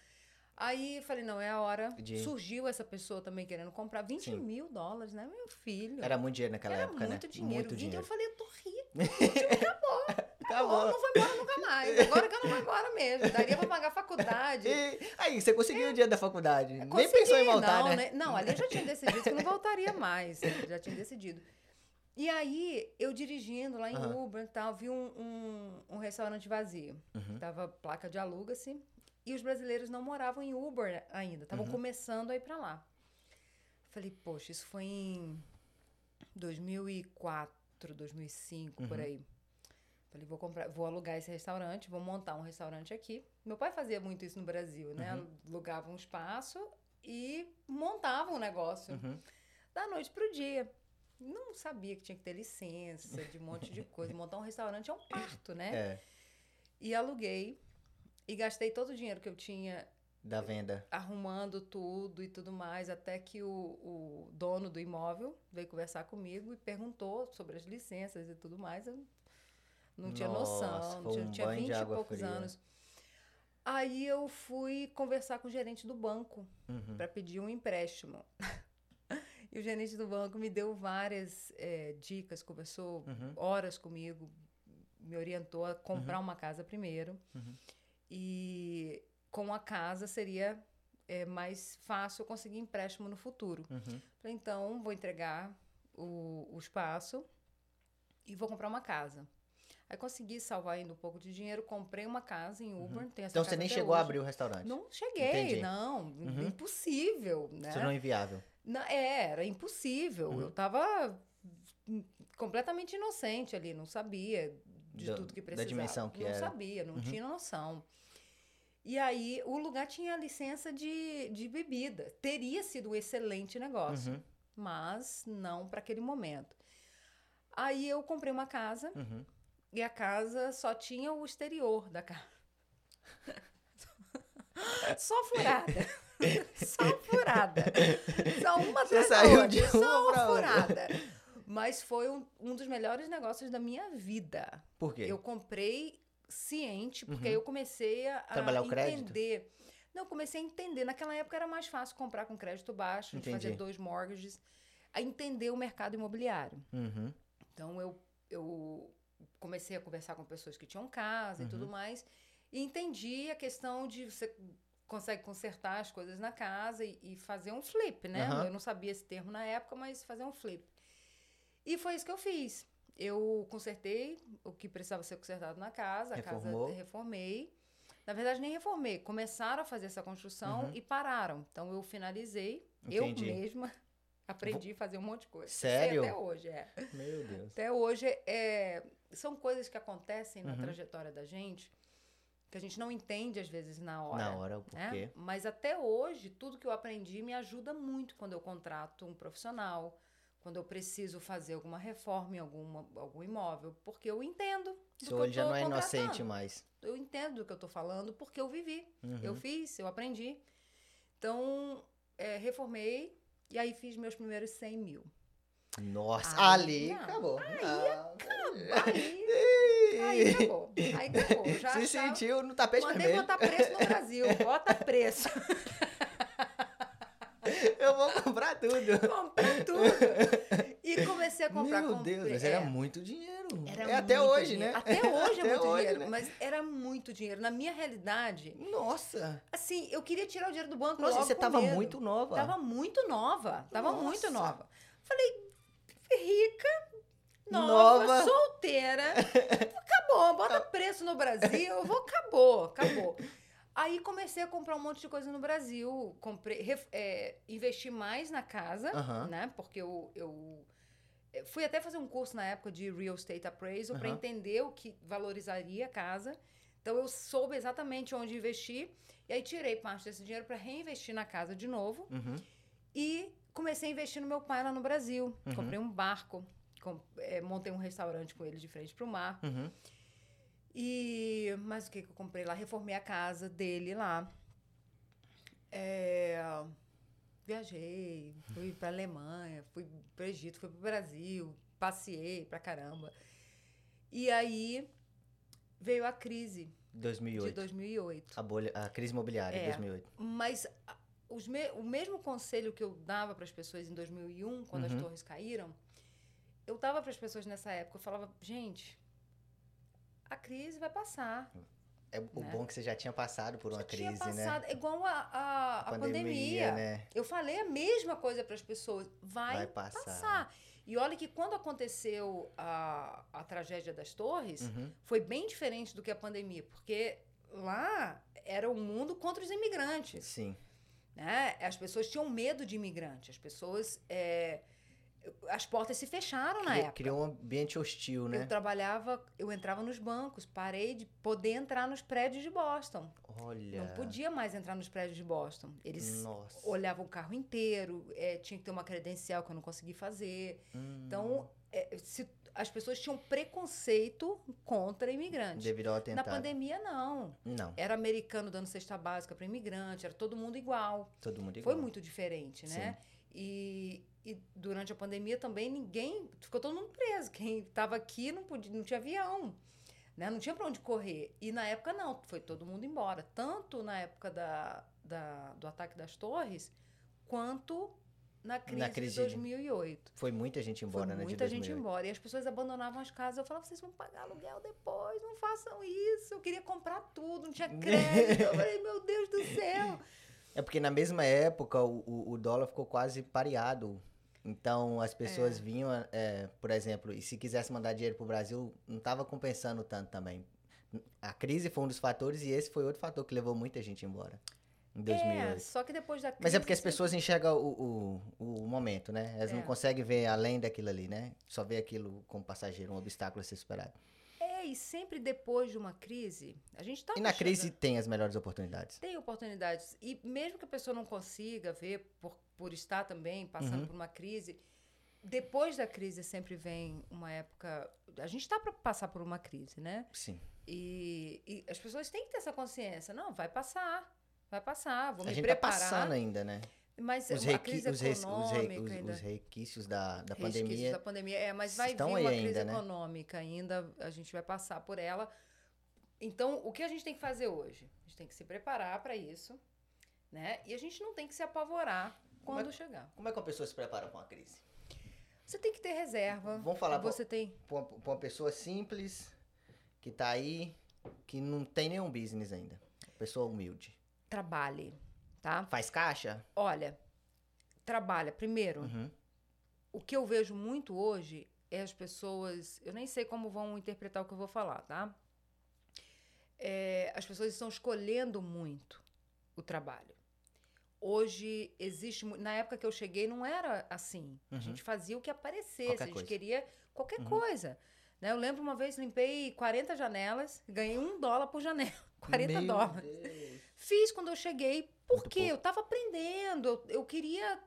Aí falei, não, é a hora. De- Surgiu essa pessoa também querendo comprar 20 Sim. mil dólares, né? Meu filho. Era muito dinheiro naquela Era época, muito né? dinheiro. Muito 20, dinheiro. Eu falei, eu tô rica. [LAUGHS] Acabou. Acabou. Não vou embora nunca mais. Agora que eu não vou embora mesmo. Daria pra pagar a faculdade. [LAUGHS] E aí, você conseguiu o dia da faculdade. Nem É. Consegui, pensou em voltar, não, né? Não, ali eu já tinha decidido que não voltaria mais. Já tinha decidido. E aí, eu dirigindo lá em Aham. Uber e tal, vi um, um, um restaurante vazio. Uhum. Tava placa de aluga-se. E os brasileiros não moravam em Uber ainda. Estavam Uhum. começando a ir pra lá. Falei, poxa, isso foi em 2004, 2005, por Uhum. aí. Falei, vou comprar, vou alugar esse restaurante, vou montar um restaurante aqui. Meu pai fazia muito isso no Brasil, né? Uhum. Alugava um espaço e montava um negócio Uhum. da noite pro dia. Não sabia que tinha que ter licença, de um monte de coisa. [LAUGHS] Montar um restaurante é um parto, né? É, E aluguei e gastei todo o dinheiro que eu tinha da venda. arrumando tudo e tudo mais, até que o, o dono do imóvel veio conversar comigo e perguntou sobre as licenças e tudo mais. Eu não tinha Nossa, noção, foi tinha, um tinha banho de 20 e poucos fria. anos. Aí eu fui conversar com o gerente do banco Uhum. para pedir um empréstimo. [LAUGHS] e o gerente do banco me deu várias eh, dicas, conversou Uhum. horas comigo, me orientou a comprar uma casa primeiro. Uhum. E com a casa seria é, mais fácil eu conseguir empréstimo no futuro. Uhum. Então, vou entregar o, o espaço e vou comprar uma casa. Aí consegui salvar ainda um pouco de dinheiro, comprei uma casa em Uber. essa Então você nem chegou a hoje. abrir o restaurante. Não cheguei, Entendi. não. Uhum. Impossível, né? Isso não é inviável. Não, é, era impossível. Uhum. Eu tava hum, completamente inocente ali, não sabia de Da- tudo que da precisava. dimensão que não era. sabia, não Uhum. tinha noção. E aí, o lugar tinha licença de, de bebida. Teria sido um excelente negócio, Uhum. mas não para aquele momento. Aí eu comprei uma casa Uhum. e a casa só tinha o exterior da casa. [LAUGHS] Só furada. [LAUGHS] Só furada. Só uma Você da saiu outra, de uma só uma pra outra. Mas foi um, um dos melhores negócios da minha vida. Por quê? Eu comprei ciente, porque Uhum. aí eu comecei a, Trabalhar o crédito? entender. Não, eu comecei a entender. Naquela época era mais fácil comprar com crédito baixo, fazer dois mortgages, a entender o mercado imobiliário. Uhum. Então eu, eu comecei a conversar com pessoas que tinham casa Uhum. e tudo mais, e entendi a questão de você consegue consertar as coisas na casa e, e fazer um flip, né? Eu não sabia esse termo na época, mas fazer um flip. E foi isso que eu fiz. Eu consertei o que precisava ser consertado na casa, a Reformou. casa reformei. Na verdade, nem reformei. Começaram a fazer essa construção Uhum. e pararam. Então, eu finalizei. Entendi. Eu mesma [LAUGHS] aprendi a fazer um monte de coisa. Sei Sério? Até hoje, é. Meu Deus. Até hoje, é, são coisas que acontecem na Uhum. trajetória da gente que a gente não entende, às vezes, na hora. Na hora, o né? porquê. Mas até hoje, tudo que eu aprendi me ajuda muito quando eu contrato um profissional, quando eu preciso fazer alguma reforma em alguma, algum imóvel, porque eu entendo. do Seu olho já não é inocente mais. Eu entendo do que eu estou falando porque eu vivi. Uhum. Eu fiz, eu aprendi. Então, é, reformei e aí fiz meus primeiros 100 mil. Nossa, Aí, ali não. acabou. Aí, Aí, [LAUGHS] aí acabou. Aí acabou. Já Se achava- sentiu no tapete Mandei vermelho. botar preço no Brasil. [LAUGHS] Bota preço. [LAUGHS] Eu vou comprar tudo. [LAUGHS] Comprei tudo. E comecei a comprar. Meu comprei- Deus, mas é, era muito dinheiro. era é até muito hoje, dinheiro. né? Até [LAUGHS] hoje é Até muito hoje, dinheiro. né? Mas era muito dinheiro. Na minha realidade, Nossa. assim, eu queria tirar o dinheiro do banco Nossa, você com tava medo. muito nova. Tava muito nova. Tava Nossa. muito nova. Falei, rica, nova, Nova. solteira. [LAUGHS] Acabou, bota preço no Brasil. Eu vou, acabou, acabou. Aí comecei a comprar um monte de coisa no Brasil. Comprei, ref- é, investi mais na casa, Aham. né? Porque eu, eu eu fui até fazer um curso na época de real estate appraisal para Aham. entender o que valorizaria a casa. Então eu soube exatamente onde investir e aí tirei parte desse dinheiro para reinvestir na casa de novo Uhum. e comecei a investir no meu pai lá no Brasil. Uhum. Comprei um barco, com- eh, montei um restaurante com ele de frente para o mar. E mas o que que eu comprei lá? Reformei a casa dele lá. É, Viajei, fui para Alemanha, fui para Egito, fui para o Brasil, passei pra caramba. E aí veio a crise 2008. de 2008. A, bolha, a crise imobiliária de É. 2008. Mas os me- o mesmo conselho que eu dava para as pessoas em 2001, quando as Uhum. torres caíram, eu dava para as pessoas nessa época. Eu falava, gente, a crise vai passar. É o Né? bom que você já tinha passado por uma Já crise, tinha passado. né? Igual a, a, a pandemia. né? Eu falei a mesma coisa para as pessoas. Vai, Vai passar. passar. E olha que quando aconteceu a, a tragédia das torres, Uhum. foi bem diferente do que a pandemia, porque lá era o mundo contra os imigrantes. Sim. né? As pessoas tinham medo de imigrante. As pessoas. é, as portas se fecharam na época. Criou um ambiente hostil, né? Eu trabalhava, eu entrava nos bancos, parei de poder entrar nos prédios de Boston. Olha. Não podia mais entrar nos prédios de Boston. Eles Nossa. olhavam o carro inteiro, é, tinha que ter uma credencial que eu não consegui fazer. Hum, Então, é, se- as pessoas tinham preconceito contra imigrantes. devido ao Na atentado. pandemia, não. Não, Era americano dando cesta básica para imigrante, era todo mundo igual. todo mundo igual. Foi muito diferente, né? E, e durante a pandemia também ninguém. Ficou todo mundo preso. Quem estava aqui não, podia, não tinha avião. Né? Não tinha para onde correr. E na época não, foi todo mundo embora. Tanto na época da, da- do ataque das torres, quanto na crise, crise de de- 2008. Foi muita gente embora, foi né? muita gente 2008. embora. E as pessoas abandonavam as casas. Eu falava, vocês vão pagar aluguel depois, não façam isso. Eu queria comprar tudo, não tinha crédito. Eu falei, meu Deus do céu. [LAUGHS] É porque na mesma época o, o, o dólar ficou quase pareado. Então as pessoas vinham, é, por exemplo, e se quisesse mandar dinheiro pro Brasil, não estava compensando tanto também. A crise foi um dos fatores e esse foi outro fator que levou muita gente embora em 2008. É, só que depois da crise... Mas é porque as pessoas enxergam o, o, o momento, né? Elas não É. conseguem ver além daquilo ali, né? Só vê aquilo como passageiro, um obstáculo a ser superado. E sempre depois de uma crise, a gente tá E na achando- crise tem as melhores oportunidades. Tem oportunidades. E mesmo que a pessoa não consiga ver, por, por estar também passando Uhum. por uma crise, depois da crise sempre vem uma época... A gente está para passar por uma crise, né? Sim. E, e as pessoas têm que ter essa consciência. Não, vai passar. Vai passar, vou a me gente preparar. tá passando ainda, né? Mas Os, a requi crise os, res- os, re- os- os requisitos da, da resquícios pandemia. da pandemia. É, mas vai vir uma crise ainda, né? econômica ainda, a gente vai passar por ela. Então, o que a gente tem que fazer hoje? A gente tem que se preparar para isso, né? E a gente não tem que se apavorar Como é quando chegar. Como é que uma pessoa se prepara para uma crise? Você tem que ter reserva. Vamos falar pra- Você tem Pra uma, pra uma pessoa simples, que tá aí, que não tem nenhum business ainda. Pessoa humilde. trabalhe, tá? Faz caixa? Olha, trabalha. Primeiro, Uhum. o que eu vejo muito hoje é as pessoas. Eu nem sei como vão interpretar o que eu vou falar, tá? É, as pessoas estão escolhendo muito o trabalho. Hoje existe. Na época que eu cheguei, não era assim. A Uhum. gente fazia o que aparecesse, Qualquer a gente coisa. queria qualquer Uhum. coisa. Né? Eu lembro uma vez limpei 40 janelas, ganhei um dólar por janela. [LAUGHS] 40 Meu dólares. Deus. Fiz quando eu cheguei, porque eu estava aprendendo. Eu, eu queria.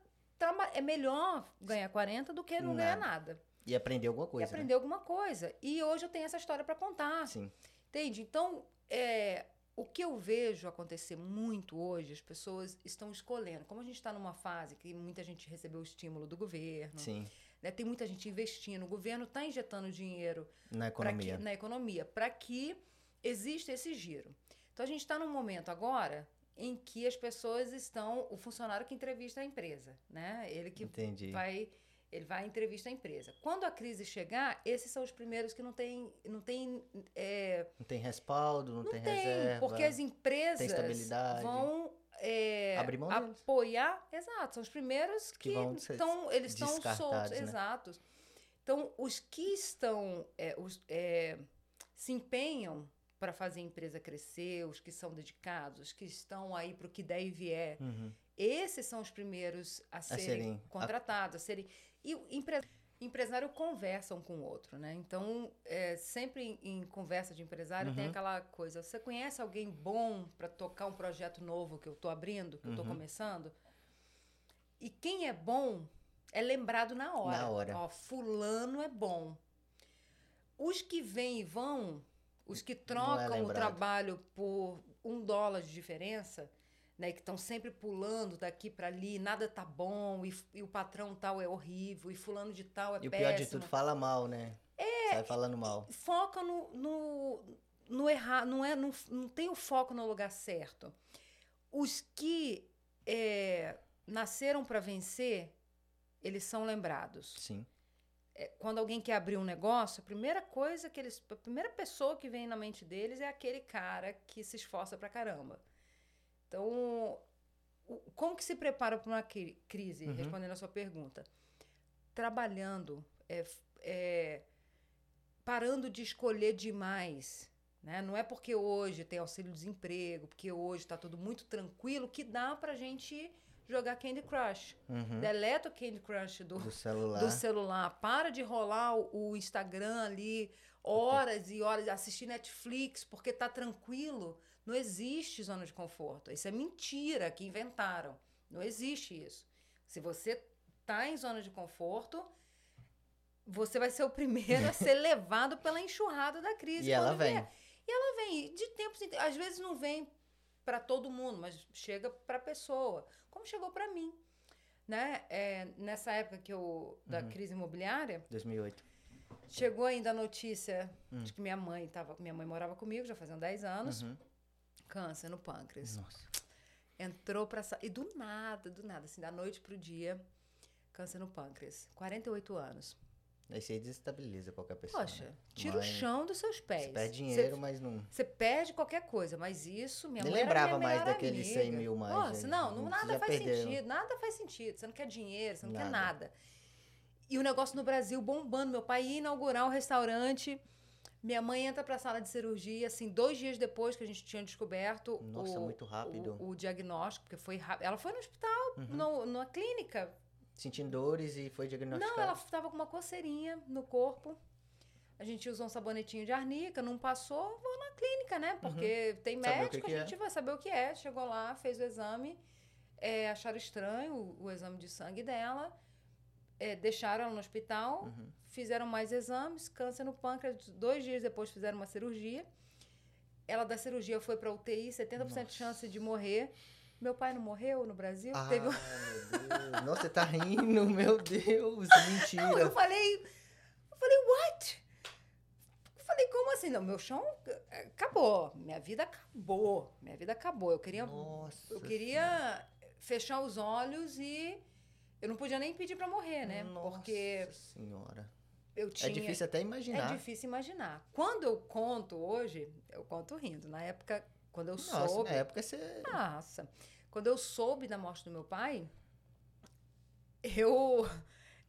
É melhor ganhar 40 do que não ganhar nada. E aprender alguma e coisa. né? aprender alguma coisa. E hoje eu tenho essa história para contar. Sim. Entende? Então, é, o que eu vejo acontecer muito hoje, as pessoas estão escolhendo. Como a gente está numa fase que muita gente recebeu o estímulo do governo, Sim. né, tem muita gente investindo, o governo está injetando dinheiro Na economia. que, na economia para que exista esse giro. Então, a gente está num momento agora em que as pessoas estão. O funcionário que entrevista a empresa, né? Ele que Entendi. vai ele vai entrevista à empresa. Quando a crise chegar, esses são os primeiros que não têm não tem, é, Não tem respaldo, não, não tem, tem, reserva. porque as empresas estabilidade. vão é, apoiar, exato, são os primeiros Que que, estão, eles estão soltos, né? exatos. Então, os que estão, é, os, é, se empenham para fazer a empresa crescer, os que são dedicados, os que estão aí para o que der e vier, Uhum. esses são os primeiros a serem, serem- a- contratados, a serem. E o empre- empresário conversa um com o outro, né? Então, é, sempre em, conversa de empresário tem Uhum. aquela coisa: você conhece alguém bom para tocar um projeto novo que eu estou abrindo, que eu estou Uhum. começando? E quem é bom é lembrado na hora. Na hora. Ó, fulano é bom. Os que vêm e vão, os que é trocam o lembrado. trabalho por um dólar de diferença, né, que estão sempre pulando daqui para ali, nada tá bom, e, e, o patrão tal é horrível, e fulano de tal é péssimo. E o pior de tudo, fala mal, né? É. Sai falando mal. Foca no, no, no errar, não, é, não, não tem o foco no lugar certo. Os que é, nasceram para vencer, eles são lembrados. Sim. É, quando alguém quer abrir um negócio, a primeira coisa que eles. A primeira pessoa que vem na mente deles é aquele cara que se esforça pra caramba. Então, como que se prepara para uma crise? Uhum. Respondendo a sua pergunta. Trabalhando, é, é, parando de escolher demais. Né? Não é porque hoje tem auxílio-desemprego, porque hoje está tudo muito tranquilo, que dá para a gente jogar Candy Crush. Uhum. Deleta o Candy Crush do, do, celular. do celular. Para de rolar o, o Instagram ali horas e horas, assistir Netflix porque tá tranquilo. Não existe zona de conforto. Isso é mentira que inventaram. Não existe isso. Se você tá em zona de conforto, você vai ser o primeiro a ser [LAUGHS] levado pela enxurrada da crise. E ela vem. Vier. E ela vem. De tempos em Às vezes não vem para todo mundo, mas chega para a pessoa. Como chegou para mim. Né? É, nessa época que eu, da uhum. crise imobiliária. 2008. Chegou ainda a notícia hum. de que minha mãe tava. Minha mãe morava comigo, já faziam 10 anos. Uhum. Câncer no pâncreas. Nossa. Entrou pra. E do nada, do nada, assim, da noite pro dia, câncer no pâncreas. 48 anos. Isso aí desestabiliza qualquer pessoa. Poxa, né? tira mas... o chão dos seus pés. Você perde dinheiro, cê, mas não. Você perde qualquer coisa, mas isso, minha Nem mãe lembrava mais daqueles 100 mil mais. Nossa, não, não nada faz perderam. sentido. Nada faz sentido. Você não quer dinheiro, você não nada. quer nada. E o negócio no Brasil bombando. Meu pai ia inaugurar um restaurante. Minha mãe entra para a sala de cirurgia, assim, dois dias depois que a gente tinha descoberto Nossa, o, muito rápido. O, o diagnóstico, porque foi rápido. Ela foi no hospital, uhum. no, numa clínica. Sentindo dores e foi diagnosticada? Não, ela estava com uma coceirinha no corpo. A gente usou um sabonetinho de arnica, não passou, vou na clínica, né? Porque uhum. tem médico, que que a gente é. vai saber o que é. Chegou lá, fez o exame, é, acharam estranho o, o exame de sangue dela é, deixaram ela no hospital, uhum. fizeram mais exames, câncer no pâncreas. Dois dias depois fizeram uma cirurgia. Ela da cirurgia foi para UTI, 70% Nossa. de chance de morrer. Meu pai não morreu no Brasil? Ah, Teve... meu Deus. Nossa, você tá rindo, meu Deus, mentira. [LAUGHS] Não, eu falei, eu falei, what? Eu falei, como assim? Não, meu chão acabou, minha vida acabou, minha vida acabou. Eu queria, Nossa eu queria fechar os olhos e eu não podia nem pedir para morrer, né? Nossa Porque senhora. É tinha, é difícil até imaginar. É difícil imaginar. Quando eu conto hoje, eu conto rindo. Na época, quando eu Nossa, soube. Na época você. Nossa. Quando eu soube da morte do meu pai, eu.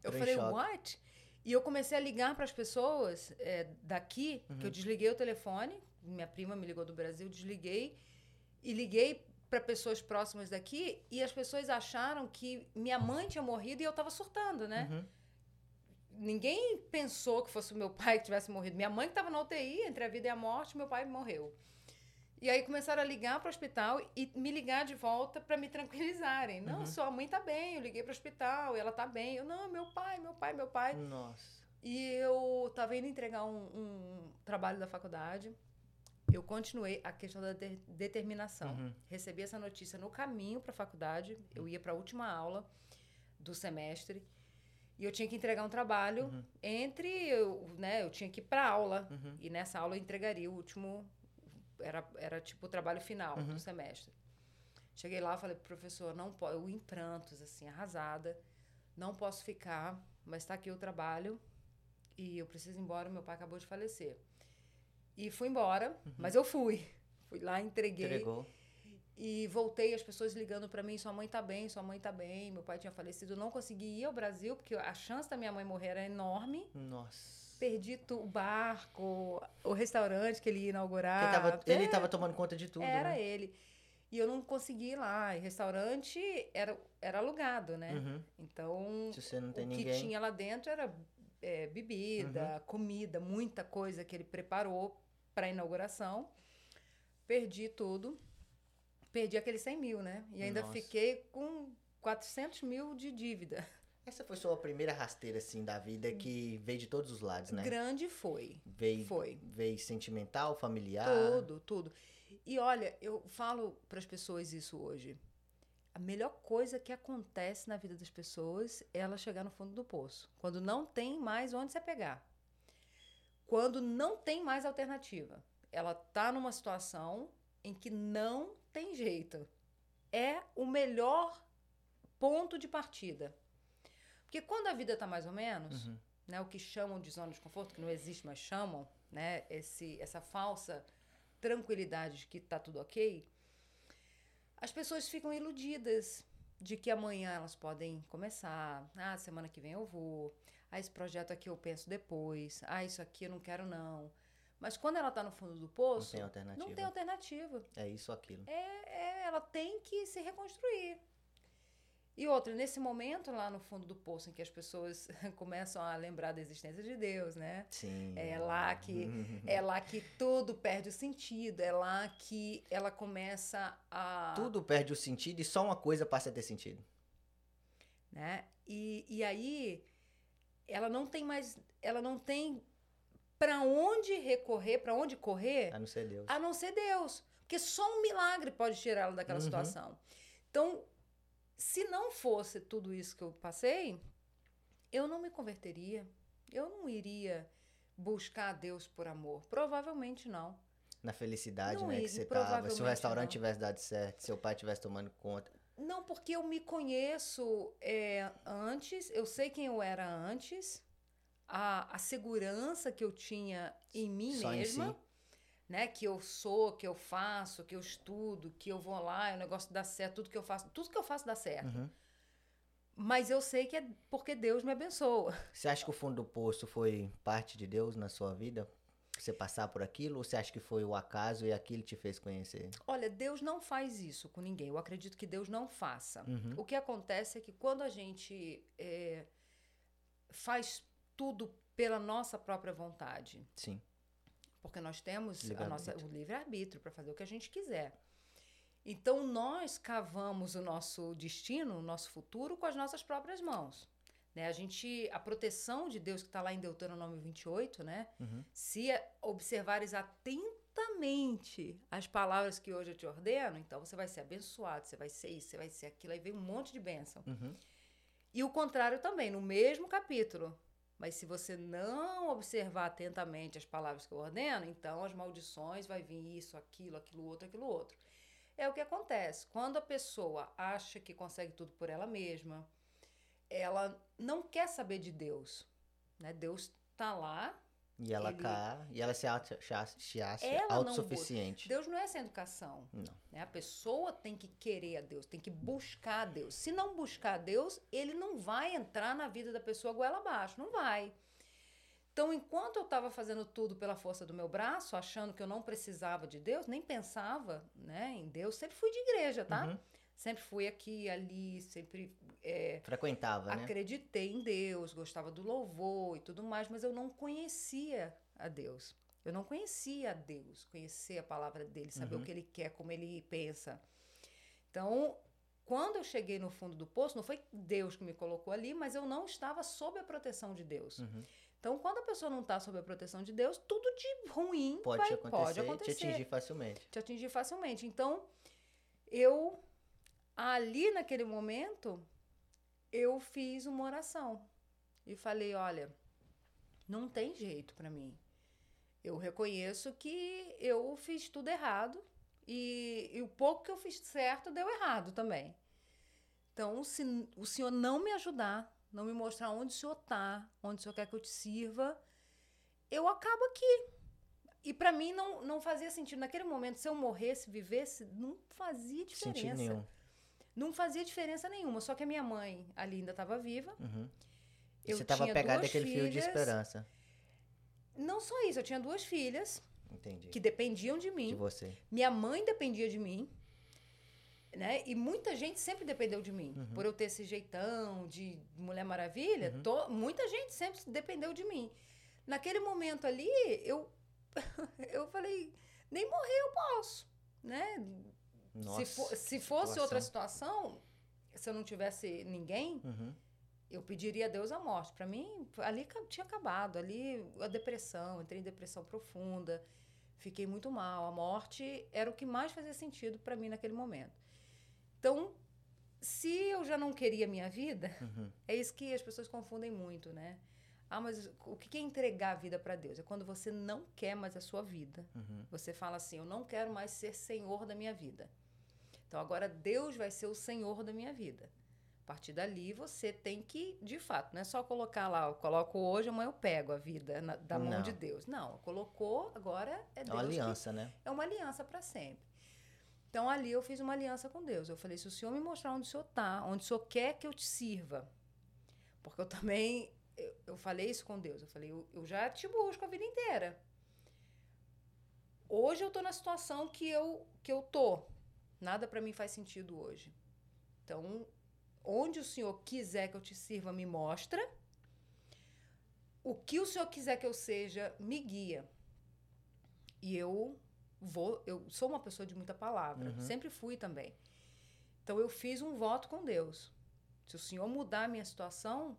Eu falei, choque. what? E eu comecei a ligar para as pessoas é, daqui, uhum. que eu uhum. desliguei o telefone. Minha prima me ligou do Brasil, desliguei. E liguei para pessoas próximas daqui e as pessoas acharam que minha mãe tinha morrido e eu estava surtando, né? Uhum. Ninguém pensou que fosse o meu pai que tivesse morrido. Minha mãe que estava na UTI, entre a vida e a morte, meu pai morreu. E aí começaram a ligar para o hospital e me ligar de volta para me tranquilizarem. Não, uhum. sua mãe tá bem, eu liguei para o hospital, ela tá bem. Eu, não, meu pai, meu pai, meu pai. Nossa. E eu estava indo entregar um, um trabalho da faculdade eu continuei a questão da de determinação. Uhum. Recebi essa notícia no caminho para a faculdade, eu ia para a última aula do semestre e eu tinha que entregar um trabalho uhum. entre, eu, né, eu tinha que ir para aula uhum. e nessa aula eu entregaria o último era era tipo o trabalho final do uhum. semestre. Cheguei lá, falei pro professor, não pode, eu em prantos assim, arrasada, não posso ficar, mas está aqui o trabalho e eu preciso ir embora, meu pai acabou de falecer. E fui embora, uhum. mas eu fui. [LAUGHS] Fui lá, entreguei. Entregou. E voltei, as pessoas ligando para mim: sua mãe tá bem, sua mãe tá bem. Meu pai tinha falecido. não consegui ir ao Brasil, porque a chance da minha mãe morrer era enorme. Nossa. Perdi o barco, o restaurante que ele ia inaugurar. Ele tava, ele tava tomando conta de tudo. Era né? ele. E eu não consegui ir lá. E restaurante era, era alugado, né? Uhum. Então, Se você não tem o ninguém... que tinha lá dentro era é, bebida, uhum. comida, muita coisa que ele preparou para a inauguração. Perdi tudo. Perdi aqueles 100 mil, né? E ainda Nossa. fiquei com 400 mil de dívida. Essa foi sua primeira rasteira, assim, da vida que veio de todos os lados, né? Grande foi. Veio, foi. Veio sentimental, familiar? Tudo, tudo. E olha, eu falo para as pessoas isso hoje. a melhor coisa que acontece na vida das pessoas é ela chegar no fundo do poço. Quando não tem mais onde se pegar. Quando não tem mais alternativa. Ela tá numa situação em que não tem jeito. É o melhor ponto de partida. Porque quando a vida tá mais ou menos, Uhum. né, o que chamam de zona de conforto, que não existe, mas chamam, né, esse, essa falsa tranquilidade de que tá tudo ok, as pessoas ficam iludidas de que amanhã elas podem começar. Ah, semana que vem eu vou. Ah, esse projeto aqui eu penso depois. Ah, isso aqui eu não quero não. Mas quando ela tá no fundo do Não poço, tem alternativa. não tem alternativa. É isso ou aquilo. É, ela tem que se reconstruir. E outra, nesse momento lá no fundo do poço em que as pessoas [LAUGHS] começam a lembrar da existência de Deus, né? Sim. É lá que é lá que tudo perde o sentido, é lá que ela começa a Tudo perde o sentido e só uma coisa passa a ter sentido. né? E, e aí ela não tem mais, ela não tem para onde recorrer, para onde correr, A não ser Deus. a não ser Deus, porque só um milagre pode tirar ela daquela Uhum. situação. Então, se não fosse tudo isso que eu passei, eu não me converteria, eu não iria buscar a Deus por amor, provavelmente não. Na felicidade, Não né, ia, que você tava. Se o restaurante não. tivesse dado certo, seu pai tivesse tomando conta. Não, porque eu me conheço é, antes, eu sei quem eu era antes, a, a segurança que eu tinha em mim Só em mesma, si. Né? Que eu sou, que eu faço, que eu estudo, que eu vou lá, o negócio dá certo, tudo que eu faço, tudo que eu faço dá certo. Uhum. Mas eu sei que é porque Deus me abençoa. Você acha que o fundo do poço foi parte de Deus na sua vida? Você passar por aquilo? Ou você acha que foi o acaso e aquilo te fez conhecer? Olha, Deus não faz isso com ninguém. Eu acredito que Deus não faça. Uhum. O que acontece é que quando a gente é, faz tudo pela nossa própria vontade, Sim. Porque nós temos a nossa, o livre-arbítrio para fazer o que a gente quiser. Então, nós cavamos o nosso destino, o nosso futuro, com as nossas próprias mãos. Né? A gente, a proteção de Deus que está lá em Deuteronômio 28, né? Uhum. Se observares atentamente as palavras que hoje eu te ordeno, então você vai ser abençoado, você vai ser isso, você vai ser aquilo, aí vem um monte de bênção. Uhum. E o contrário também, no mesmo capítulo. Mas se você não observar atentamente as palavras que eu ordeno, então as maldições vai vir isso, aquilo, aquilo outro, aquilo outro. É o que acontece. Quando a pessoa acha que consegue tudo por ela mesma, ela não quer saber de Deus. Né? Deus está lá. E ela Ele- cá, e ela se acha, se acha Ela não autossuficiente. Deus não é sem educação. Não. Né? A pessoa tem que querer a Deus, tem que buscar a Deus. Se não buscar a Deus, ele não vai entrar na vida da pessoa goela abaixo, não vai. Então, enquanto eu estava fazendo tudo pela força do meu braço, achando que eu não precisava de Deus, nem pensava né, em Deus, sempre fui de igreja, tá? Uhum. Sempre fui aqui, ali, sempre é, Frequentava, né? acreditei em Deus, gostava do louvor e tudo mais, mas eu não conhecia a Deus. Eu não conhecia a Deus, conhecer a palavra dele, saber Uhum. o que ele quer, como ele pensa. Então, quando eu cheguei no fundo do poço, não foi Deus que me colocou ali, mas eu não estava sob a proteção de Deus. Uhum. Então, quando a pessoa não está sob a proteção de Deus, tudo de ruim Pode vai, acontecer, pode acontecer te atingir facilmente. te atingir facilmente. Então, eu, ali naquele momento, eu fiz uma oração e falei: olha, não tem jeito para mim. Eu reconheço que eu fiz tudo errado e, e o pouco que eu fiz certo deu errado também. Então, se o senhor não me ajudar, não me mostrar onde o senhor está, onde o senhor quer que eu te sirva, eu acabo aqui. E para mim não, não fazia sentido. Naquele momento, se eu morresse, vivesse, não fazia Sentido diferença. nenhum. Não fazia diferença nenhuma. Só que a minha mãe ali ainda estava viva. Uhum. Eu você tava tinha pegado duas daquele fio de filhas. esperança. Não só isso, eu tinha duas filhas Entendi. que dependiam de mim. De você. Minha mãe dependia de mim. Né? E muita gente sempre dependeu de mim. Uhum. Por eu ter esse jeitão de Mulher Maravilha, Uhum. to- muita gente sempre dependeu de mim. Naquele momento ali, eu, [LAUGHS] eu falei, nem morrer eu posso. Né? Nossa. se, for- se fosse situação. outra situação, se eu não tivesse ninguém, Uhum. eu pediria a Deus a morte. Para mim, ali tinha acabado, ali a depressão, entrei em depressão profunda, fiquei muito mal. A morte era o que mais fazia sentido para mim naquele momento. Então, se eu já não queria a minha vida, uhum. é isso que as pessoas confundem muito, né? Ah, mas o que é entregar a vida para Deus? É quando você não quer mais a sua vida. Uhum. Você fala assim: eu não quero mais ser senhor da minha vida. Então agora Deus vai ser o senhor da minha vida. A partir dali você tem que, de fato, não é só colocar lá, eu coloco hoje, amanhã eu pego a vida na, da mão não. de Deus. Não, colocou, agora é Deus. É uma aliança, né? É uma aliança para sempre. Então ali eu fiz uma aliança com Deus. Eu falei: se o Senhor me mostrar onde o Senhor está, onde o Senhor quer que eu te sirva, porque eu também eu, eu falei isso com Deus. Eu falei, eu, eu já te busco a vida inteira. Hoje eu tô na situação que eu, que eu tô. Nada para mim faz sentido hoje. Então, onde o Senhor quiser que eu te sirva, me mostra. O que o Senhor quiser que eu seja, me guia. E eu vou, eu sou uma pessoa de muita palavra, uhum. sempre fui também. Então eu fiz um voto com Deus. Se o Senhor mudar a minha situação,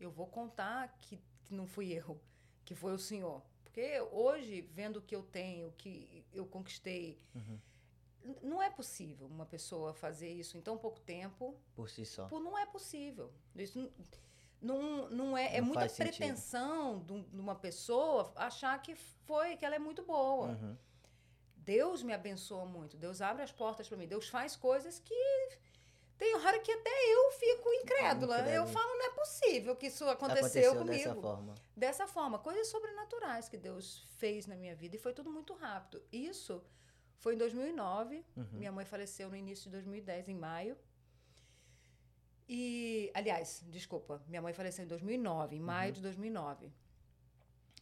eu vou contar que, que não fui eu, que foi o Senhor. Porque hoje, vendo o que eu tenho, o que eu conquistei, uhum. Não é possível uma pessoa fazer isso em tão pouco tempo. Por si só. Por, não é possível. Isso não, não, é. é não é muita pretensão de uma pessoa achar que foi, que ela é muito boa. Uhum. Deus me abençoa muito. Deus abre as portas para mim. Deus faz coisas que tem hora que até eu fico incrédula. Incrédulo. Eu falo, não é possível que isso aconteceu, aconteceu comigo. Dessa forma. Dessa forma. Coisas sobrenaturais que Deus fez na minha vida. E foi tudo muito rápido. Isso foi em 2009. Uhum. Minha mãe faleceu no início de 2010, em maio. E, aliás, desculpa, minha mãe faleceu em 2009, em maio uhum. de 2009.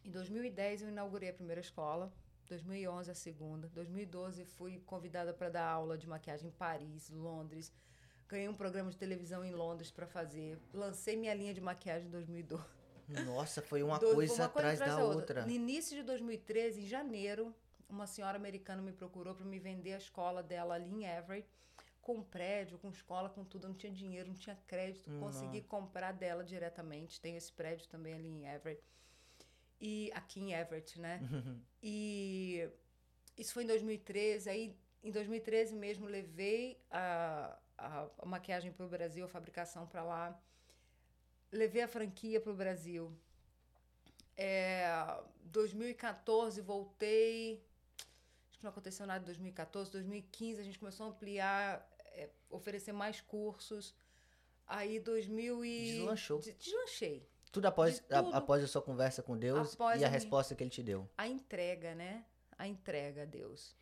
Em 2010 eu inaugurei a primeira escola, 2011 a segunda, 2012 fui convidada para dar aula de maquiagem em Paris, Londres, Ganhei um programa de televisão em Londres para fazer. Lancei minha linha de maquiagem em 2012. Nossa, foi [LAUGHS] uma, Do, coisa, uma coisa atrás, da outra. outra. No início de 2013, em janeiro, uma senhora americana me procurou para me vender a escola dela ali em Everett, com prédio, com escola, com tudo. Eu não tinha dinheiro, não tinha crédito. Não. Consegui comprar dela diretamente. Tem esse prédio também ali em Everett. E aqui em Everett, né? [LAUGHS] e isso foi em 2013. Aí, em 2013 mesmo, levei a a, a maquiagem para o Brasil, a fabricação para lá. Levei a franquia para o Brasil. É, 2014 voltei. Não aconteceu nada em 2014. 2015 a gente começou a ampliar, é, oferecer mais cursos. Aí 2000 e deslanchou. Deslanchei. Tudo após, de tudo, a, após a sua conversa com Deus e a, a resposta que ele te deu. A entrega, né? A entrega a Deus.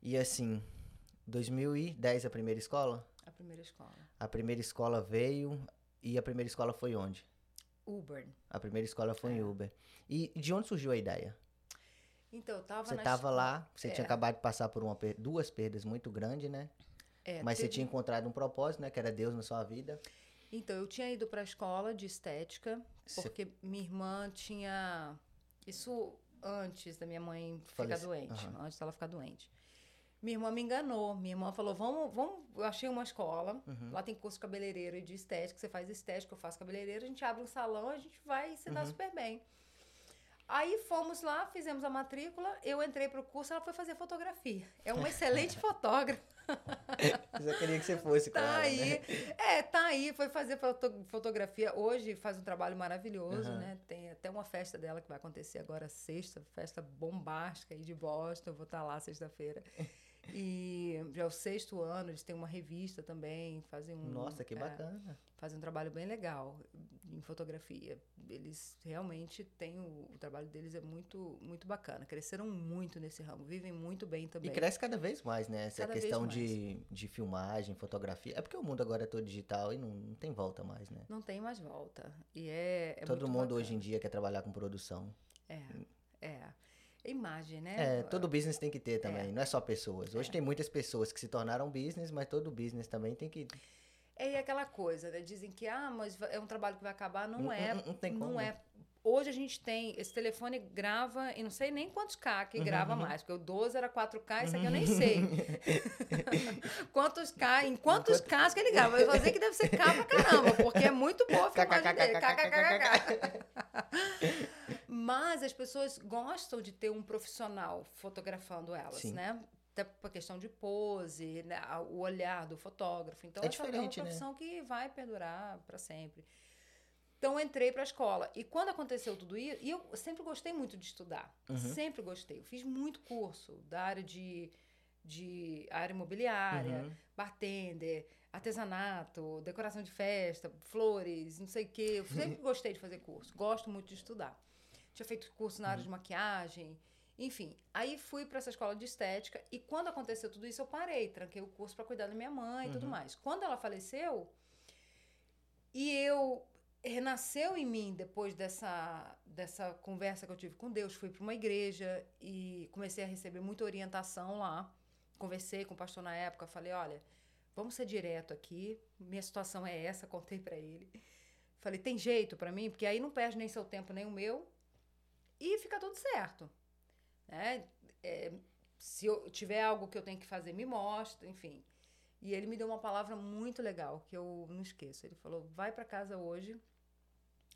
E assim, 2010 a primeira escola? A primeira escola. A primeira escola veio e a primeira escola foi onde? Uber. A primeira escola foi é. em Uber. E de onde surgiu a ideia? Então, eu tava Você estava lá, você é. tinha acabado de passar por uma, duas perdas muito grandes, né? É, Mas teve... você tinha encontrado um propósito, né? Que era Deus na sua vida. Então, eu tinha ido para a escola de estética, porque minha irmã tinha. Isso antes da minha mãe ficar doente, uhum. antes dela ficar doente. Minha irmã me enganou. Minha irmã falou: vamos, vamos. Eu achei uma escola. Uhum. Lá tem curso de cabeleireiro e de estética. Você faz estética, eu faço cabeleireiro. A gente abre um salão, a gente vai se dar uhum. super bem. Aí fomos lá, fizemos a matrícula. Eu entrei para o curso, ela foi fazer fotografia. É uma excelente [LAUGHS] fotógrafa. Eu queria que você fosse, tá ela, aí. Né? É, tá aí, foi fazer foto, fotografia. Hoje faz um trabalho maravilhoso, uhum. né? Tem até uma festa dela que vai acontecer agora sexta, festa bombástica aí de Boston. Eu vou estar tá lá sexta-feira. E já é o sexto ano, eles têm uma revista também, fazem um. Nossa, que é, bacana. Fazem um trabalho bem legal em fotografia. Eles realmente têm o, o, trabalho deles é muito muito bacana. Cresceram muito nesse ramo, vivem muito bem também. E cresce cada vez mais, né? Essa cada questão de, de filmagem, fotografia. É porque o mundo agora é todo digital e não, não tem volta mais, né? Não tem mais volta. E é, é Todo mundo bacana. hoje em dia quer trabalhar com produção. É, é imagem, né? É, todo business tem que ter também, é. não é só pessoas. Hoje é. tem muitas pessoas que se tornaram business, mas todo business também tem que. É aquela coisa, né? Dizem que ah, mas é um trabalho que vai acabar. Não, não é. Não, não tem como. Não é. Hoje a gente tem. Esse telefone grava, e não sei nem quantos K que grava uhum. mais, porque o 12 era 4K, isso aqui eu nem sei. [LAUGHS] quantos K, em quantos Enquanto... Ks que ele grava? Eu vou dizer que deve ser K pra caramba, porque é muito boa a filmagem dele. Mas as pessoas gostam de ter um profissional fotografando elas, Sim. né? até por questão de pose, né, o olhar do fotógrafo. Então, é, essa é uma né? profissão que vai perdurar para sempre. Então, eu entrei para a escola. E quando aconteceu tudo isso, e eu sempre gostei muito de estudar. Uhum. Sempre gostei. Eu fiz muito curso da área de, de área imobiliária, Uhum. bartender, artesanato, decoração de festa, flores, não sei o quê. Eu [LAUGHS] sempre gostei de fazer curso. Gosto muito de estudar. Tinha feito curso na área de maquiagem. Enfim, aí fui para essa escola de estética e quando aconteceu tudo isso eu parei, tranquei o curso para cuidar da minha mãe e tudo Uhum. mais. Quando ela faleceu e eu renasceu em mim depois dessa dessa conversa que eu tive com Deus, fui para uma igreja e comecei a receber muita orientação lá. Conversei com o pastor na época, falei, olha, vamos ser direto aqui, minha situação é essa, [LAUGHS] contei para ele. Falei, tem jeito para mim, porque aí não perde nem seu tempo nem o meu e fica tudo certo né? É, se eu tiver algo que eu tenho que fazer, me mostra, enfim. E ele me deu uma palavra muito legal que eu não esqueço. Ele falou: vai para casa hoje.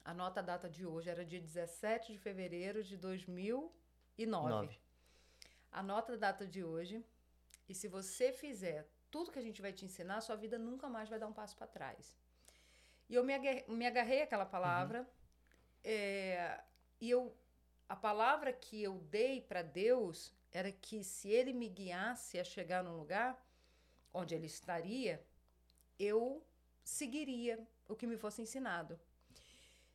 Anota a data de hoje, era dia 17 de fevereiro de 2009. Nove. Anota a data de hoje. E se você fizer tudo que a gente vai te ensinar, sua vida nunca mais vai dar um passo para trás. E eu me agarrei, me agarrei àquela palavra. é, e eu a palavra que eu dei para Deus era que se ele me guiasse a chegar num lugar onde ele estaria, eu seguiria o que me fosse ensinado.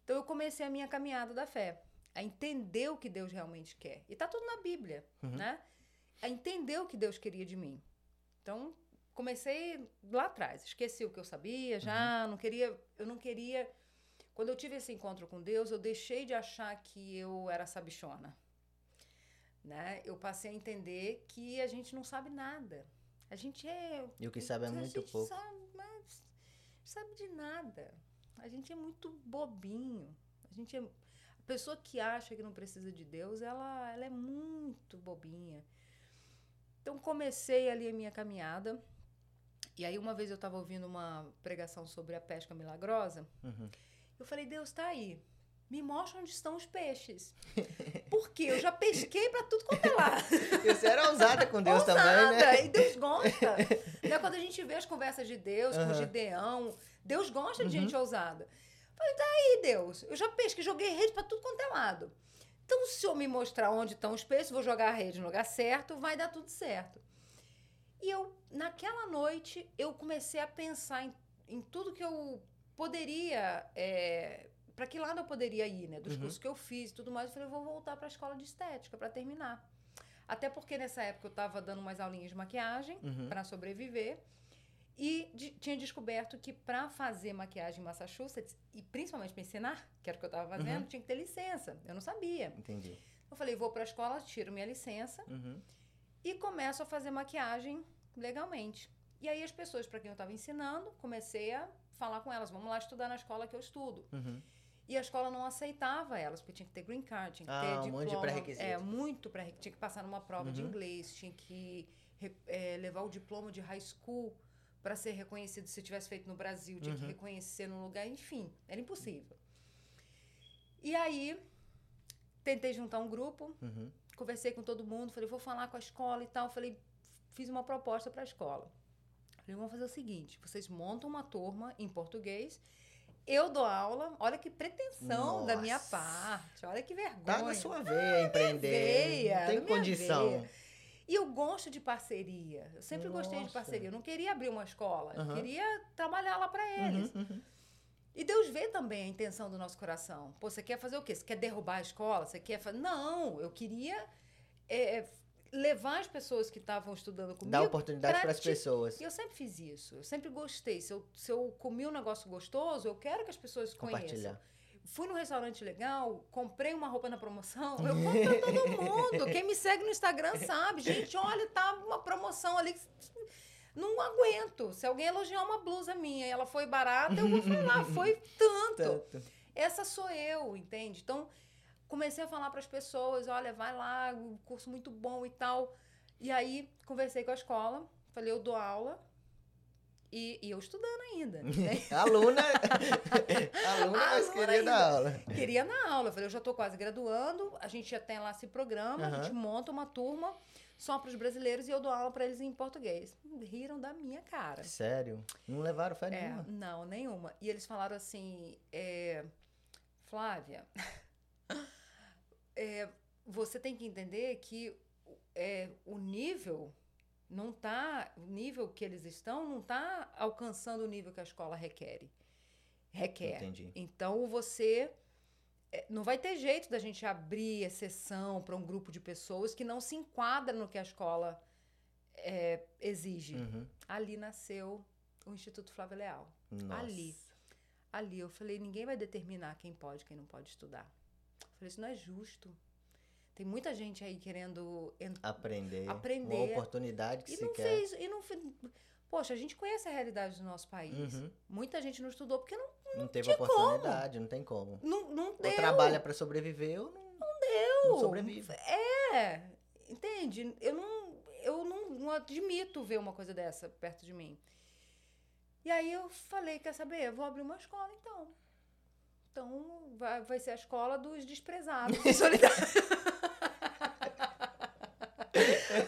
Então eu comecei a minha caminhada da fé, a entender o que Deus realmente quer. E tá tudo na Bíblia, Uhum. né? A entender o que Deus queria de mim. Então comecei lá atrás, esqueci o que eu sabia, já não queria, eu não queria quando eu tive esse encontro com Deus, eu deixei de achar que eu era sabichona. Né? Eu passei a entender que a gente não sabe nada. A gente é. E o que sabe é a muito pouco. Sabe, mas sabe de nada. A gente é muito bobinho. A gente é. A pessoa que acha que não precisa de Deus, ela, ela é muito bobinha. Então comecei ali a minha caminhada. E aí uma vez eu estava ouvindo uma pregação sobre a pesca milagrosa. Uhum. Eu falei, Deus, tá aí. Me mostra onde estão os peixes. [LAUGHS] Porque eu já pesquei para tudo quanto é lado. [LAUGHS] Você era ousada com Deus também, Ousada, né? E Deus gosta. [LAUGHS] né? Quando a gente vê as conversas de Deus com Aham. Gideão, Deus gosta de Uhum. gente ousada. Eu Falei, daí, Deus, eu já pesquei, joguei rede para tudo quanto é lado. Então, se eu me mostrar onde estão os peixes, vou jogar a rede no lugar certo, vai dar tudo certo. E eu, naquela noite, eu comecei a pensar em, em tudo que eu poderia. É, para que lado eu poderia ir, né? Dos Uhum. cursos que eu fiz e tudo mais. Eu falei, eu vou voltar para a escola de estética para terminar. Até porque nessa época eu estava dando umas aulinhas de maquiagem Uhum. para sobreviver. E de- tinha descoberto que para fazer maquiagem em Massachusetts, e principalmente para ensinar, que era o que eu estava fazendo, Uhum. tinha que ter licença. Eu não sabia. Entendi. Eu falei, vou para a escola, tiro minha licença Uhum. e começo a fazer maquiagem legalmente. E aí as pessoas para quem eu estava ensinando, comecei a falar com elas, vamos lá estudar na escola que eu estudo. Uhum. E a escola não aceitava elas, porque tinha que ter green card, tinha que Ah, ter um diploma. monte de pré-requisito. É, muito pré Tinha que passar numa prova de Uhum. inglês, tinha que é, levar o diploma de high school para ser reconhecido se tivesse feito no Brasil, tinha que Uhum. reconhecer no lugar, enfim, era impossível. E aí, tentei juntar um grupo, Uhum. conversei com todo mundo, falei, vou falar com a escola e tal. Falei, fiz uma proposta para a escola. Falei, vamos fazer o seguinte: vocês montam uma turma em português, eu dou aula. Olha que pretensão da minha Nossa. parte, olha que vergonha. Tá na sua veia empreender. veia, não tem condição. veia. E eu gosto de parceria. Eu sempre gostei de Nossa. parceria. Eu não queria abrir uma escola, eu Aham. queria trabalhar lá para eles. Uhum, uhum. E Deus vê também a intenção do nosso coração. Pô, você quer fazer o quê? Você quer derrubar a escola? Você quer fazer. Não, eu queria é, levar as pessoas que estavam estudando comigo. Dá oportunidade para as pessoas. E eu sempre fiz isso. Eu sempre gostei. Se eu, se eu comi um negócio gostoso, eu quero que as pessoas conheçam. Fui num restaurante legal, comprei uma roupa na promoção, [LAUGHS] eu compro pra todo mundo. Quem me segue no Instagram sabe. Gente, olha, tá uma promoção ali. Não aguento. Se alguém elogiar uma blusa minha e ela foi barata, eu vou falar, foi tanto. Tanto. Essa sou eu, entende? Então, comecei a falar para as pessoas, olha, vai lá, um curso muito bom e tal. E aí, conversei com a escola, falei, eu dou aula E, e eu estudando ainda. Né? [LAUGHS] aluna, [LAUGHS] aluna, mas Aluna queria dar ainda. aula. Queria na aula. Eu falei, eu já estou quase graduando, a gente já tem lá esse programa, a Aham. gente monta uma turma só para os brasileiros e eu dou aula para eles em português. Riram da minha cara. Sério? Não levaram fé É, nenhuma? não, nenhuma. E eles falaram assim, é, Flávia, é, você tem que entender que é, o nível não tá, o nível que eles estão não tá alcançando o nível que a escola requer. Requer. Entendi. Então você é, não vai ter jeito da gente abrir exceção para um grupo de pessoas que não se enquadra no que a escola é, exige. Uhum. Ali nasceu o Instituto Flávio Leal. Nossa. Ali. Ali eu falei, ninguém vai determinar quem pode e quem não pode estudar. Falei, isso não é justo. Tem muita gente aí querendo en- Aprender. Aprender. Uma oportunidade que e se não quer. fez, e não fez. Poxa, a gente conhece a realidade do nosso país. Uhum. Muita gente não estudou porque não, Não teve tinha oportunidade, não tem como. não, não Ou deu. trabalha pra sobreviver ou não, não deu. Não sobrevive. É, entende? Eu não, eu não, não admito ver uma coisa dessa perto de mim. E aí eu falei, quer saber? Eu vou abrir uma escola então. Então vai, vai ser a escola dos desprezados. [LAUGHS] solidários.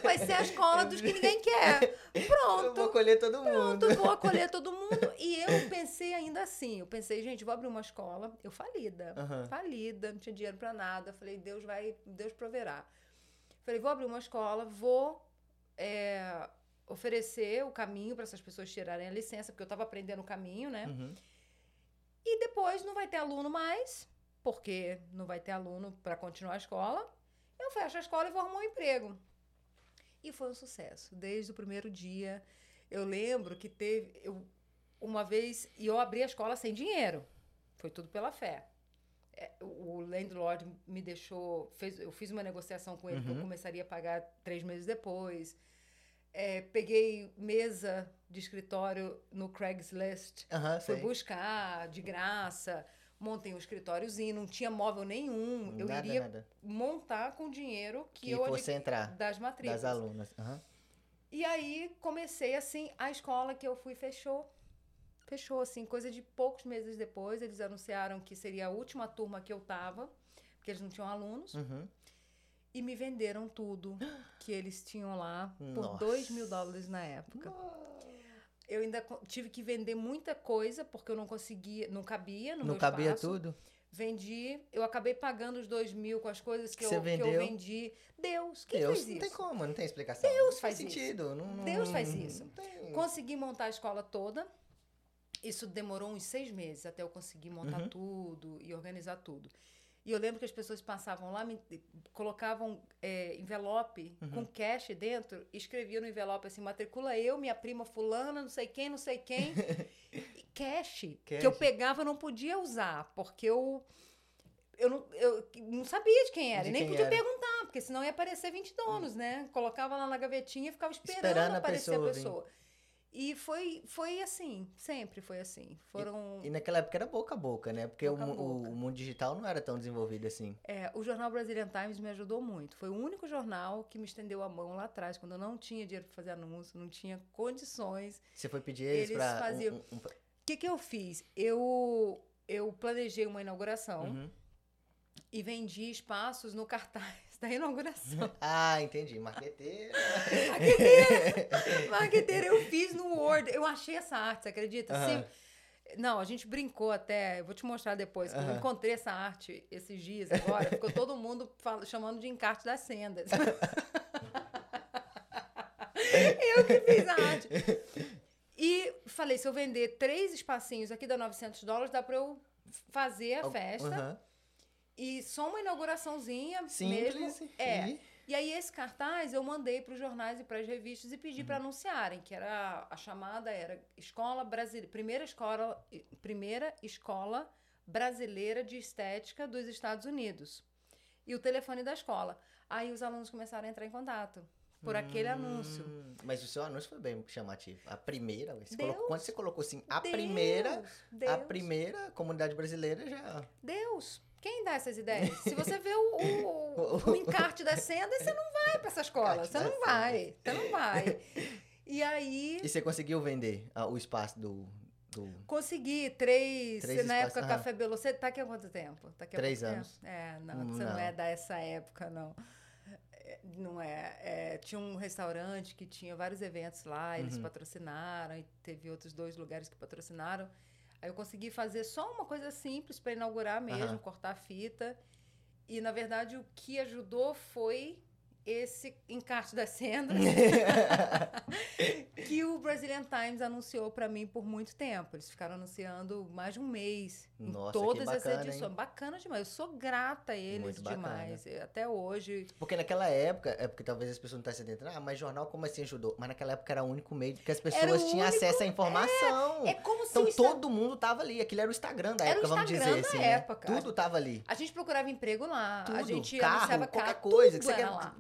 vai ser a escola dos que ninguém quer. Pronto. Eu vou acolher todo mundo. Pronto, vou acolher todo mundo. E eu pensei ainda assim, eu pensei, gente, vou abrir uma escola, eu falida, Aham. falida, não tinha dinheiro pra nada. Falei, Deus vai, Deus proverá. Falei, vou abrir uma escola, vou é, oferecer o caminho para essas pessoas tirarem a licença, porque eu estava aprendendo o caminho, né? Uhum. E depois não vai ter aluno mais, porque não vai ter aluno para continuar a escola. Eu fecho a escola e vou arrumar um emprego. E foi um sucesso. Desde o primeiro dia. Eu lembro que teve. Eu, uma vez. E eu abri a escola sem dinheiro. Foi tudo pela fé. É, o landlord me deixou. Fez, eu fiz uma negociação com ele que eu Uhum. começaria a pagar três meses depois. É, peguei mesa de escritório no Craigslist Aham, Fui buscar de graça, montei um escritóriozinho, não tinha móvel nenhum. Eu nada, iria nada. montar com o dinheiro que, Que eu fosse entrar das matrículas. das alunas. E aí comecei assim, a escola que eu fui fechou. Fechou assim, coisa de poucos meses depois, eles anunciaram que seria a última turma que eu tava, porque eles não tinham alunos, Uhum. E me venderam tudo que eles tinham lá por Nossa. 2 mil dólares na época. Eu ainda tive que vender muita coisa, porque eu não conseguia, não cabia no Não meu cabia espaço. tudo? Vendi, eu acabei pagando os dois mil com as coisas que, Que eu, que eu vendi. Deus, quem Deus, fez não isso? tem como, não tem explicação. Deus faz faz isso. sentido. Não, não- Deus faz isso. Consegui montar a escola toda. Isso demorou uns seis meses até eu conseguir montar Uhum. tudo e organizar tudo. E eu lembro que as pessoas passavam lá, me, colocavam é, envelope Uhum. com cash dentro, escreviam no envelope assim, matricula eu, minha prima fulana, não sei quem, não sei quem. [LAUGHS] e cash, que eu Cash. pegava não podia usar, porque eu, eu, não, eu não sabia de quem era, De e nem quem podia era. perguntar, porque senão ia aparecer 20 donos, né? Colocava lá na gavetinha e ficava esperando, Esperando a aparecer pessoa a pessoa. E foi, foi assim, sempre foi assim. Foram. E naquela época era boca a boca, né? Porque o, Boca o- boca. o mundo digital não era tão desenvolvido assim. É, o jornal Brazilian Times me ajudou muito. Foi o único jornal que me estendeu a mão lá atrás, quando eu não tinha dinheiro para fazer anúncio, não tinha condições. Você foi pedir eles, Eles um- faziam- um- um- O que, que eu fiz? Eu, eu planejei uma inauguração Uhum. e vendi espaços no cartaz da inauguração. [LAUGHS] Ah, entendi. Marqueteiro. [LAUGHS] [LAUGHS] Marqueteira, eu fiz no Word. Eu achei essa arte, você acredita? Aham. Se- Não, a gente brincou até. Eu vou te mostrar depois. que Eu encontrei essa arte esses dias agora. Ficou todo mundo fala- chamando de encarte das sendas. eu que fiz a arte. E falei: se eu vender três espacinhos aqui dá 900 dólares, dá pra eu fazer a festa. Aham. E só uma inauguraçãozinha Simples. mesmo. É. e- E aí esse cartaz eu mandei para os jornais e para as revistas e pedi Uhum. para anunciarem, que era a chamada era Escola Brasileira, primeira escola, primeira escola brasileira de estética dos Estados Unidos. E o telefone da escola. Aí os alunos começaram a entrar em contato por aquele anúncio. Hum, Mas o seu anúncio foi bem chamativo. A primeira, você Deus. colocou, quando você colocou assim, a Deus, primeira, Deus, a primeira comunidade brasileira já. Deus. Quem dá essas ideias? Se você vê o, o, [LAUGHS] o encarte das sendas, você não vai para essa escola. Você não vai. Você não vai. E aí. E você conseguiu vender ah, o espaço do. do... Consegui, três. Três na espaços, época, aham. Café Belo. Você tá aqui há quanto tempo? Tá aqui há Três anos. tempo? É, não, Hum, você não. não. é dessa época, não. É, Não é, é, Tinha um restaurante que tinha vários eventos lá, eles Uhum. patrocinaram, e teve outros dois lugares que patrocinaram. Aí eu consegui fazer só uma coisa simples para inaugurar mesmo, Aham. cortar a fita. E, na verdade, o que ajudou foi esse encarte das sendas [LAUGHS] [LAUGHS] que o Brazilian Times anunciou para mim por muito tempo. Eles ficaram anunciando mais de um mês Nossa, em todas as bacana, hein? edições. Bacana demais. Eu sou grata a eles demais. E Até hoje. Porque naquela época, é porque talvez as pessoas não estão se adentrando, ah, mas jornal como assim ajudou? Mas naquela época era o único meio que as pessoas tinham único- acesso à informação. É como se Então Insta- todo mundo tava ali. Aquilo era o Instagram da Era época, vamos Instagram dizer da assim. né? época. Tudo tava ali. A gente procurava emprego lá. Tudo. A gente carro, anunciava qualquer carro, coisa. tudo que você quer, lá.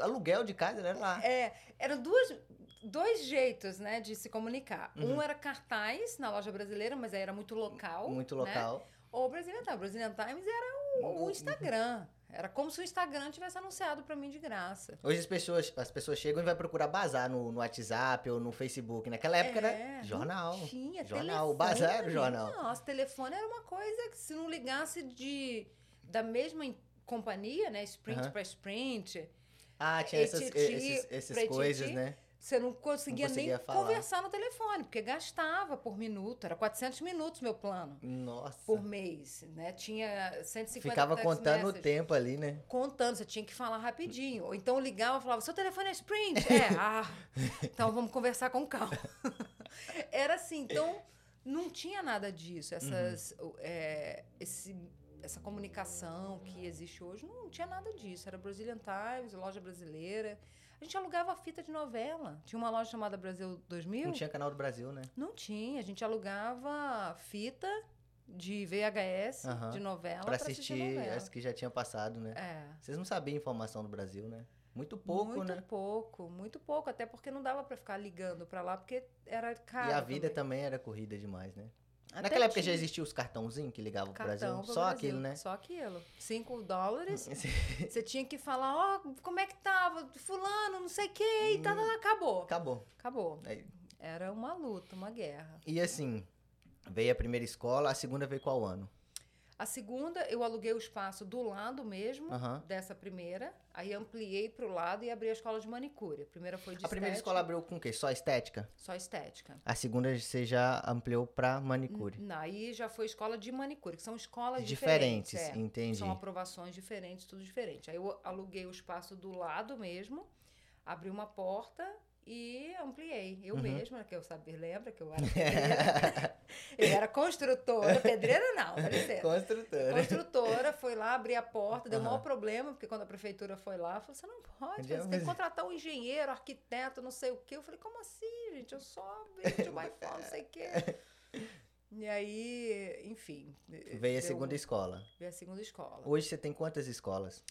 Aluguel de casa era lá. É, eram duas, dois jeitos, né, de se comunicar. Uhum. Um era cartaz na loja brasileira, mas aí era muito local. Muito né? local. Ou o Brazilian Times. O Brazilian Times era o, o Uhum. Instagram. Era como se o Instagram tivesse anunciado pra mim de graça. Hoje as pessoas, as pessoas chegam e vai procurar bazar no, no WhatsApp ou no Facebook. Naquela época É, era jornal. Tinha Jornal, o telefone. bazar era o jornal. Nossa, telefone era uma coisa que se não ligasse de da mesma companhia, né, sprint Aham. para sprint, Ah, tinha essas, Etiti, esses, essas pretiti. coisas, né? você não conseguia, conseguia nem falar. conversar no telefone, porque gastava por minuto, era 400 minutos meu plano Nossa. por mês, né? Tinha 150 Ficava contando o messages. tempo ali, né? contando, você tinha que falar rapidinho. Ou então ligava e falava, seu telefone é sprint? É, [LAUGHS] ah, então vamos conversar com calma. [LAUGHS] Era assim, então não tinha nada disso. Essas, o- é, esse, essa comunicação que existe hoje, não tinha nada disso. Era Brazilian Times, loja brasileira. A gente alugava fita de novela. Tinha uma loja chamada Brasil 2000? Não tinha canal do Brasil, né? Não tinha. A gente alugava fita de VHS, Aham. de novela, Pra pra assistir assistir novela. as que já tinha passado, né? É. Vocês não sabiam informação do Brasil, né? Muito pouco, muito né? pouco, muito pouco, até porque não dava pra ficar ligando pra lá, porque era caro. E a vida também. também era corrida demais, né? Até Naquela época já tinha existia os cartãozinhos que ligavam pro cartão Brasil. pro Só Brasil, aquilo, né? Só aquilo. Cinco dólares, [LAUGHS] você tinha que falar, ó, como é que tava? Fulano, não sei o que, e tá, tá, tá, acabou. Acabou. Acabou. Aí- Era uma luta, uma guerra. E assim, veio a primeira escola, a segunda veio qual ano? A segunda, eu aluguei o espaço do lado mesmo, Aham. dessa primeira, aí ampliei pro lado e abri a escola de manicure. A primeira foi de A primeira estética, escola abriu com o quê? Só estética? Só estética. A segunda você já ampliou pra manicure. Não, aí já foi escola de manicure, que são escolas Diferentes, diferentes. é. entendi. São aprovações diferentes, tudo diferente. Aí eu aluguei o espaço do lado mesmo, abri uma porta e ampliei. Eu Uhum. mesma, que eu sabia, lembra que eu era pedreira? [LAUGHS] eu era construtora, pedreira não, dá licença. Construtora. Construtora, foi lá, abri a porta, deu o maior problema, porque quando a prefeitura foi lá, falou: você não pode, você tem que contratar um engenheiro, arquiteto, não sei o quê. Eu falei, como assim, gente? Eu só vejo de Wi-Fi, não sei o quê. E aí, enfim. Veio a segunda escola. Veio a segunda escola. Hoje você tem quantas escolas?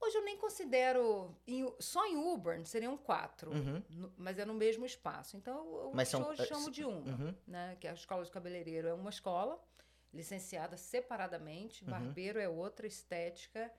Hoje eu nem considero. em- só em Uber seriam quatro, Uhum. no- mas é no mesmo espaço. Então eu, Mas são- hoje eh, chamo de uma, Uhum. né? Que é a escola de cabeleireiro é uma escola, licenciada separadamente, Uhum. barbeiro é outra, estética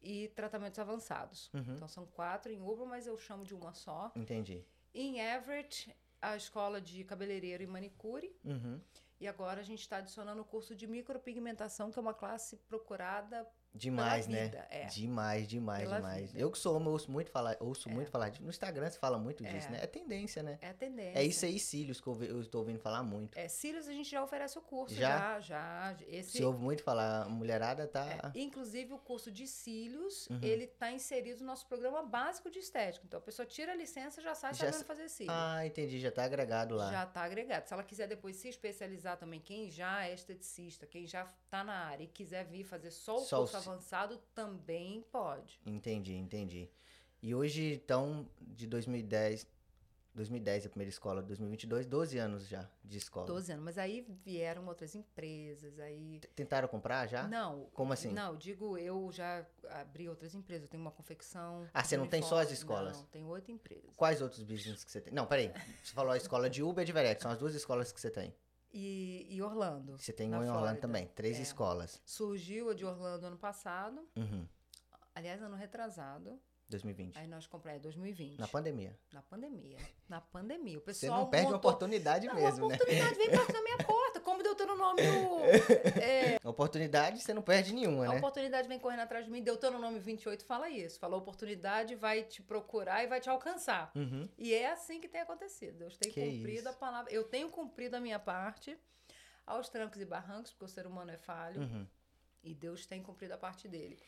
e tratamentos avançados. Uhum. Então são quatro em Uber, mas eu chamo de uma só. Entendi. Em Everett, a escola de cabeleireiro e manicure. Uhum. E agora a gente está adicionando o curso de micropigmentação, que é uma classe procurada Demais, né? É. Demais, demais, Pela demais. vida. Eu que sou homem, ouço muito falar, ouço É. muito falar disso. No Instagram se fala muito disso, É. né? É tendência, né? É a tendência. É isso aí, cílios, que eu, estou ouvindo falar muito. É, cílios a gente já oferece o curso, Já? já, já. Esse, Se ouve muito falar, a mulherada é, tá. inclusive o curso de cílios, Uhum. ele está inserido no nosso programa básico de estética. Então a pessoa tira a licença e já sai Já sabendo sa- fazer cílios. Ah, entendi, já tá agregado lá. Já está agregado. Se ela quiser depois se especializar também, quem já é esteticista, quem já está na área e quiser vir fazer só o Só curso avançado, também pode. Entendi, entendi. E hoje, então, de 2010, 2010 a primeira escola, 2022, 12 anos já de escola. 12 anos. Mas aí vieram outras empresas, aí... Tentaram comprar já? Não. Como assim? Não, digo, eu já abri outras empresas. Eu tenho uma confecção. Ah, você não tem só as escolas? Não, tem oito empresas. Quais outros business que você tem? Não, peraí. Você falou a escola de Uber e de Verete, são as duas escolas que você tem. E, e Orlando. Você tem uma em Orlando também, três É. escolas. Surgiu a de Orlando ano passado. Uhum. Aliás, ano retrasado. 2020. Aí nós compramos, é 2020. Na pandemia. Na pandemia. Na pandemia. O Você pessoal não perde uma montou- oportunidade Não, mesmo, a né? oportunidade vem bater na minha porta. Como Deuteronômio. [LAUGHS] É, Oportunidade você não perde nenhuma, a né? oportunidade vem correndo atrás de mim. Deuteronômio 28 fala isso. Fala, a oportunidade vai te procurar e vai te alcançar. Uhum. E é assim que tem acontecido. Deus tem Que cumprido isso. a palavra. Eu tenho cumprido a minha parte aos trancos e barrancos, porque o ser humano é falho. Uhum. E Deus tem cumprido a parte dele.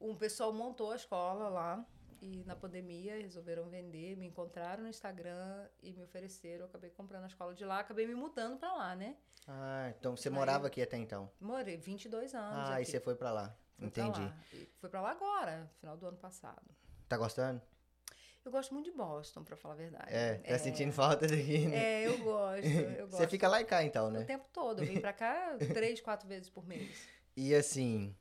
Um pessoal montou a escola lá e na pandemia resolveram vender, me encontraram no Instagram e me ofereceram. Eu acabei comprando a escola de lá, acabei me mudando pra lá, né? Ah, então você Aí- morava aqui até então. Morei 22 anos. Ah, aqui. e você foi pra lá. Fui pra Entendi. lá. E Fui pra lá agora, final do ano passado. Tá gostando? Eu gosto muito de Boston, pra falar a verdade. É, tá sentindo falta daqui, né? É, eu gosto. Eu [LAUGHS] gosto. Você fica lá e cá então, o né? tempo todo. Eu vim pra cá três, quatro vezes por mês. E assim,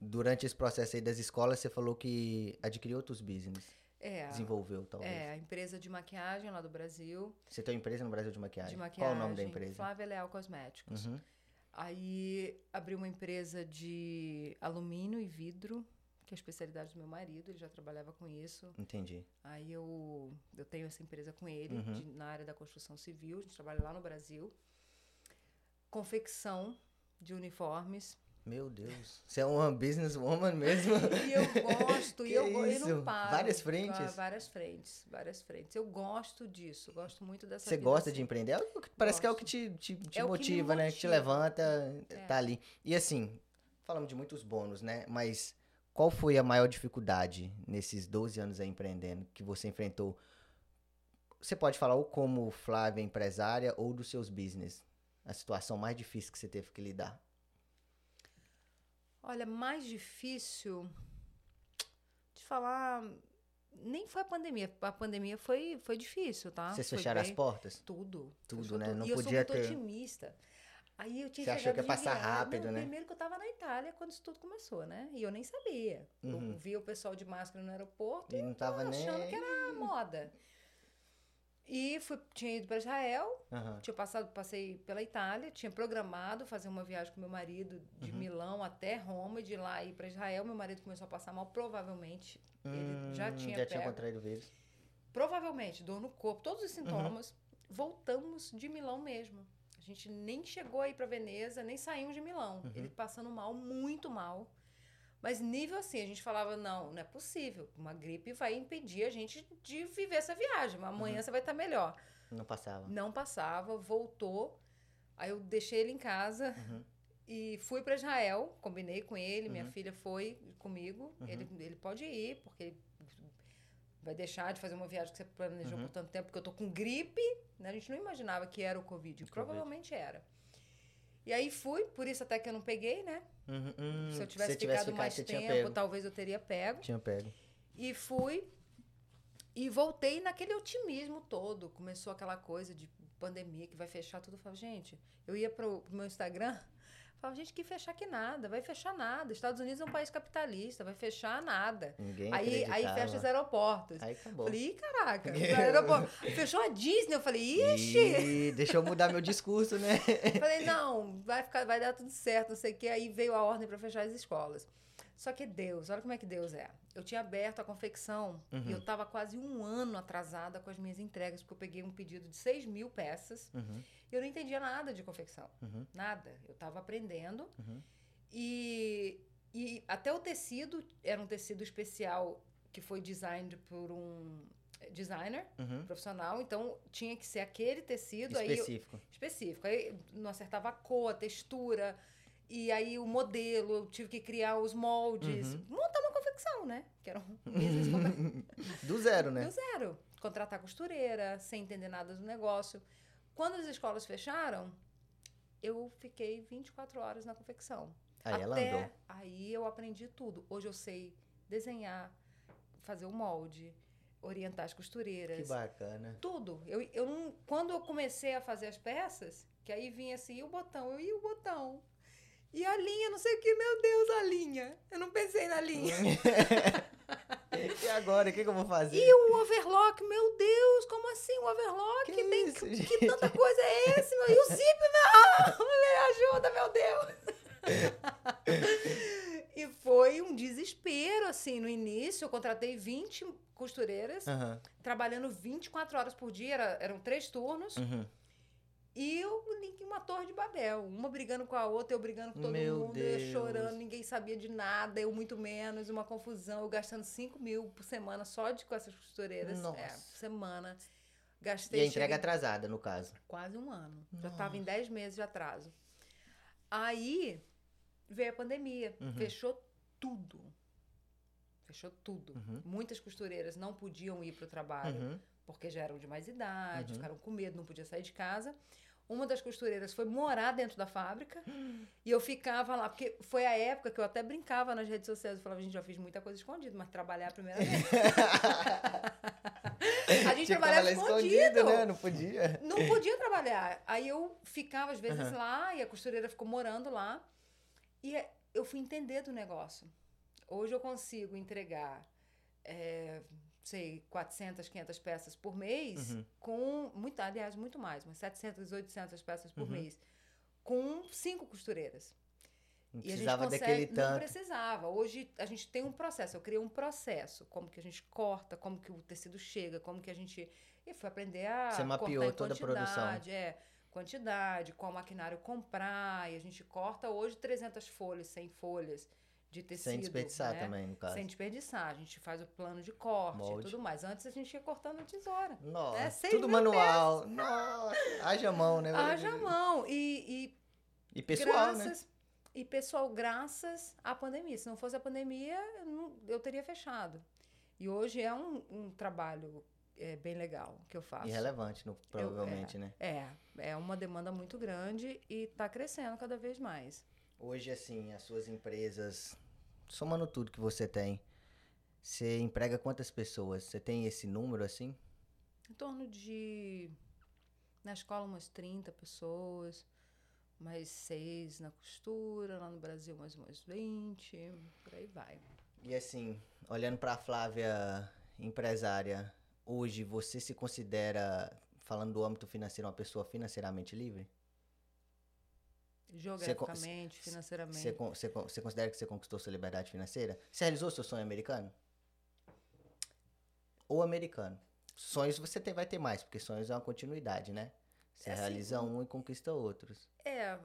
durante esse processo aí das escolas, você falou que adquiriu outros business. É. Desenvolveu, talvez. É, a empresa de maquiagem lá do Brasil. Você tem uma empresa no Brasil de maquiagem? De maquiagem. Qual o nome da empresa? Flávia Leal Cosméticos. Uhum. Aí abri uma empresa de alumínio e vidro, que é a especialidade do meu marido, ele já trabalhava com isso. Entendi. Aí eu, eu tenho essa empresa com ele, Uhum. de- na área da construção civil, a gente trabalha lá no Brasil. Confecção de uniformes. Meu Deus. Você é uma businesswoman mesmo? [LAUGHS] E eu gosto, e eu, go- eu isso? não paro. Várias frentes? Va- Várias frentes, várias frentes. Eu gosto disso, gosto muito dessa Você gosta assim. de empreender? É que- Parece que é o que Gosto. te, te, te É o que motiva, né? Que te motiva. levanta, É. tá ali. E assim, falamos de muitos bônus, né? Mas qual foi a maior dificuldade nesses 12 anos aí empreendendo que você enfrentou? Você pode falar ou como Flávia empresária ou dos seus business. A situação mais difícil que você teve que lidar. Olha, mais difícil de falar. Nem foi a pandemia. A pandemia foi, foi difícil, tá? Vocês Foi fecharam as portas? Tudo. Tudo, Fechou né? Não e eu podia sou muito ter- otimista. Aí eu tinha Você achou que ia passar rápido, Não, né? Primeiro que eu tava na Itália quando isso tudo começou, né? E eu nem sabia. Uhum. Eu via o pessoal de máscara no aeroporto E não tava nem. achando que era moda. E fui, tinha ido para Israel, Aham. tinha passado, passei pela Itália, tinha programado fazer uma viagem com meu marido de Uhum. Milão até Roma e de lá ir para Israel. Meu marido começou a passar mal, provavelmente ele já Hum, tinha já tinha pego. contraído o vírus. Provavelmente, dor no corpo, todos Uhum. os sintomas. Voltamos de Milão mesmo. A gente nem chegou aí para Veneza, nem saímos de Milão. Uhum. Ele passando mal, muito mal. Mas nível assim, a gente falava, não, não é possível. Uma gripe vai impedir a gente de viver essa viagem. Amanhã Uhum. você vai estar melhor. Não passava. Não passava, voltou. Aí eu deixei ele em casa Uhum. e fui para Israel. Combinei com ele, minha Uhum. filha foi comigo. Uhum. Ele, ele pode ir, porque ele vai deixar de fazer uma viagem que você planejou Uhum. por tanto tempo, porque eu tô com gripe. Né? A gente não imaginava que era o Covid. Covid. Provavelmente era. E aí fui, por isso até que eu não peguei, né? Uhum, hum, Se eu tivesse se tivesse ficado mais tempo, talvez eu teria pego. Tinha pego. E fui e voltei naquele otimismo todo. Começou aquela coisa de pandemia que vai fechar tudo. Eu falava, gente, eu ia pro, pro meu Instagram, falava, gente, que fechar que nada, vai fechar nada. Estados Unidos é um país capitalista, vai fechar nada. Ninguém Aí, aí fecha os aeroportos. Aí acabou. Falei, ih, caraca, [LAUGHS] aeroporto. fechou a Disney. Eu falei, ixi! Ih, deixa eu mudar meu discurso, né? [LAUGHS] Falei, não, vai, ficar, vai dar tudo certo, não sei o quê. Aí veio a ordem para fechar as escolas. Só que Deus, olha como é que Deus é. Eu tinha aberto a confecção Uhum. e eu estava quase um ano atrasada com as minhas entregas, porque eu peguei um pedido de 6 mil peças Uhum, e eu não entendia nada de confecção. uhum, Nada. Eu estava aprendendo. uhum. E, e até o tecido era um tecido especial que foi designed por um designer uhum. profissional, então tinha que ser aquele tecido aí eu- Específico. específico. Aí não acertava a cor, a textura, e aí o modelo, eu tive que criar os moldes, Uhum. montar uma confecção, né? Que era um. [LAUGHS] Do zero, né? do zero. Contratar costureira, sem entender nada do negócio. Quando as escolas fecharam, eu fiquei 24 horas na confecção. Aí ela Até andou. aí eu aprendi tudo. Hoje eu sei desenhar, fazer o molde, orientar as costureiras. Que bacana. Tudo. Eu, eu não, quando eu comecei a fazer as peças, que aí vinha assim, e o botão? Eu, e o botão? E a linha, não sei o que, meu Deus, a linha. Eu não pensei na linha. [LAUGHS] e agora, o que, que eu vou fazer? E o overlock, meu Deus, como assim? O overlock? Que tem, isso, que, que tanta coisa é esse? Meu? E o zip, não! [LAUGHS] Me ajuda, meu Deus! [LAUGHS] e foi um desespero. assim, no início. Eu contratei 20 costureiras, Aham. trabalhando 24 horas por dia, era- eram três turnos. Uhum. E eu, ninguém- uma torre de Babel. Uma brigando com a outra, eu brigando com todo Meu mundo, eu Deus. chorando, ninguém sabia de nada, eu muito menos, uma confusão, eu gastando 5 mil por semana só de com essas costureiras. É, Nossa. por semana. E Gastei a entrega cheguei- atrasada, no caso. quase um ano. Já estava em 10 meses de atraso. Aí veio a pandemia, Uhum. fechou tudo. Fechou tudo. Uhum. Muitas costureiras não podiam ir para o trabalho Uhum. Porque já eram de mais idade, Uhum. ficaram com medo, não podia sair de casa. Uma das costureiras foi morar dentro da fábrica [GASPS] e eu ficava lá, porque foi a época que eu até brincava nas redes sociais. Eu falava, gente, já fiz muita coisa escondida, mas trabalhar é a primeira vez. [LAUGHS] a gente Tinha trabalhava trabalhar escondido. né? Não podia. Não podia trabalhar. Aí eu ficava, às vezes, Aham. lá, e a costureira ficou morando lá. E é- eu fui entender do negócio. Hoje eu consigo entregar, é, sei, 400, 500 peças por mês, Uhum. com, muito, aliás, muito mais, umas 700, 800 peças por Uhum. mês, com cinco costureiras. Não E a gente precisava consegue, daquele não tanto. precisava. Hoje a gente tem um processo. Eu criei um processo, como que a gente corta, como que o tecido chega, como que a gente e fui aprender a Você mapeou toda a produção. quantidade, é, quantidade, qual maquinário comprar, e a gente corta hoje 300 folhas, 100 folhas de tecido, Sem desperdiçar né? também, no caso. Sem desperdiçar. A gente faz o plano de corte Molde. e tudo mais. Antes a gente ia cortando a tesoura. Nossa, É, seis tudo manual. Nossa, haja mão, né? Haja mão. E, e E pessoal, né? graças, E pessoal, graças à pandemia. Se não fosse a pandemia, eu, não- eu teria fechado. E hoje é um, um trabalho é, bem legal que eu faço. Irrelevante, no- provavelmente, né? É, é uma demanda muito grande e está crescendo cada vez mais. Hoje, assim, as suas empresas, somando tudo que você tem, você emprega quantas pessoas? Você tem esse número, assim? Em torno de, na escola, umas 30 pessoas, mais seis na costura, lá no Brasil mais umas 20, por aí vai. E assim, olhando pra Flávia, empresária, hoje você se considera, falando do âmbito financeiro, uma pessoa financeiramente livre? Geograficamente, financeiramente. Você, con- você, con- você considera que você conquistou sua liberdade financeira? Você realizou seu sonho americano? Ou americano? Sonhos você tem, vai ter mais, porque sonhos é uma continuidade, né? Você É, assim, realiza um e conquista outros. É,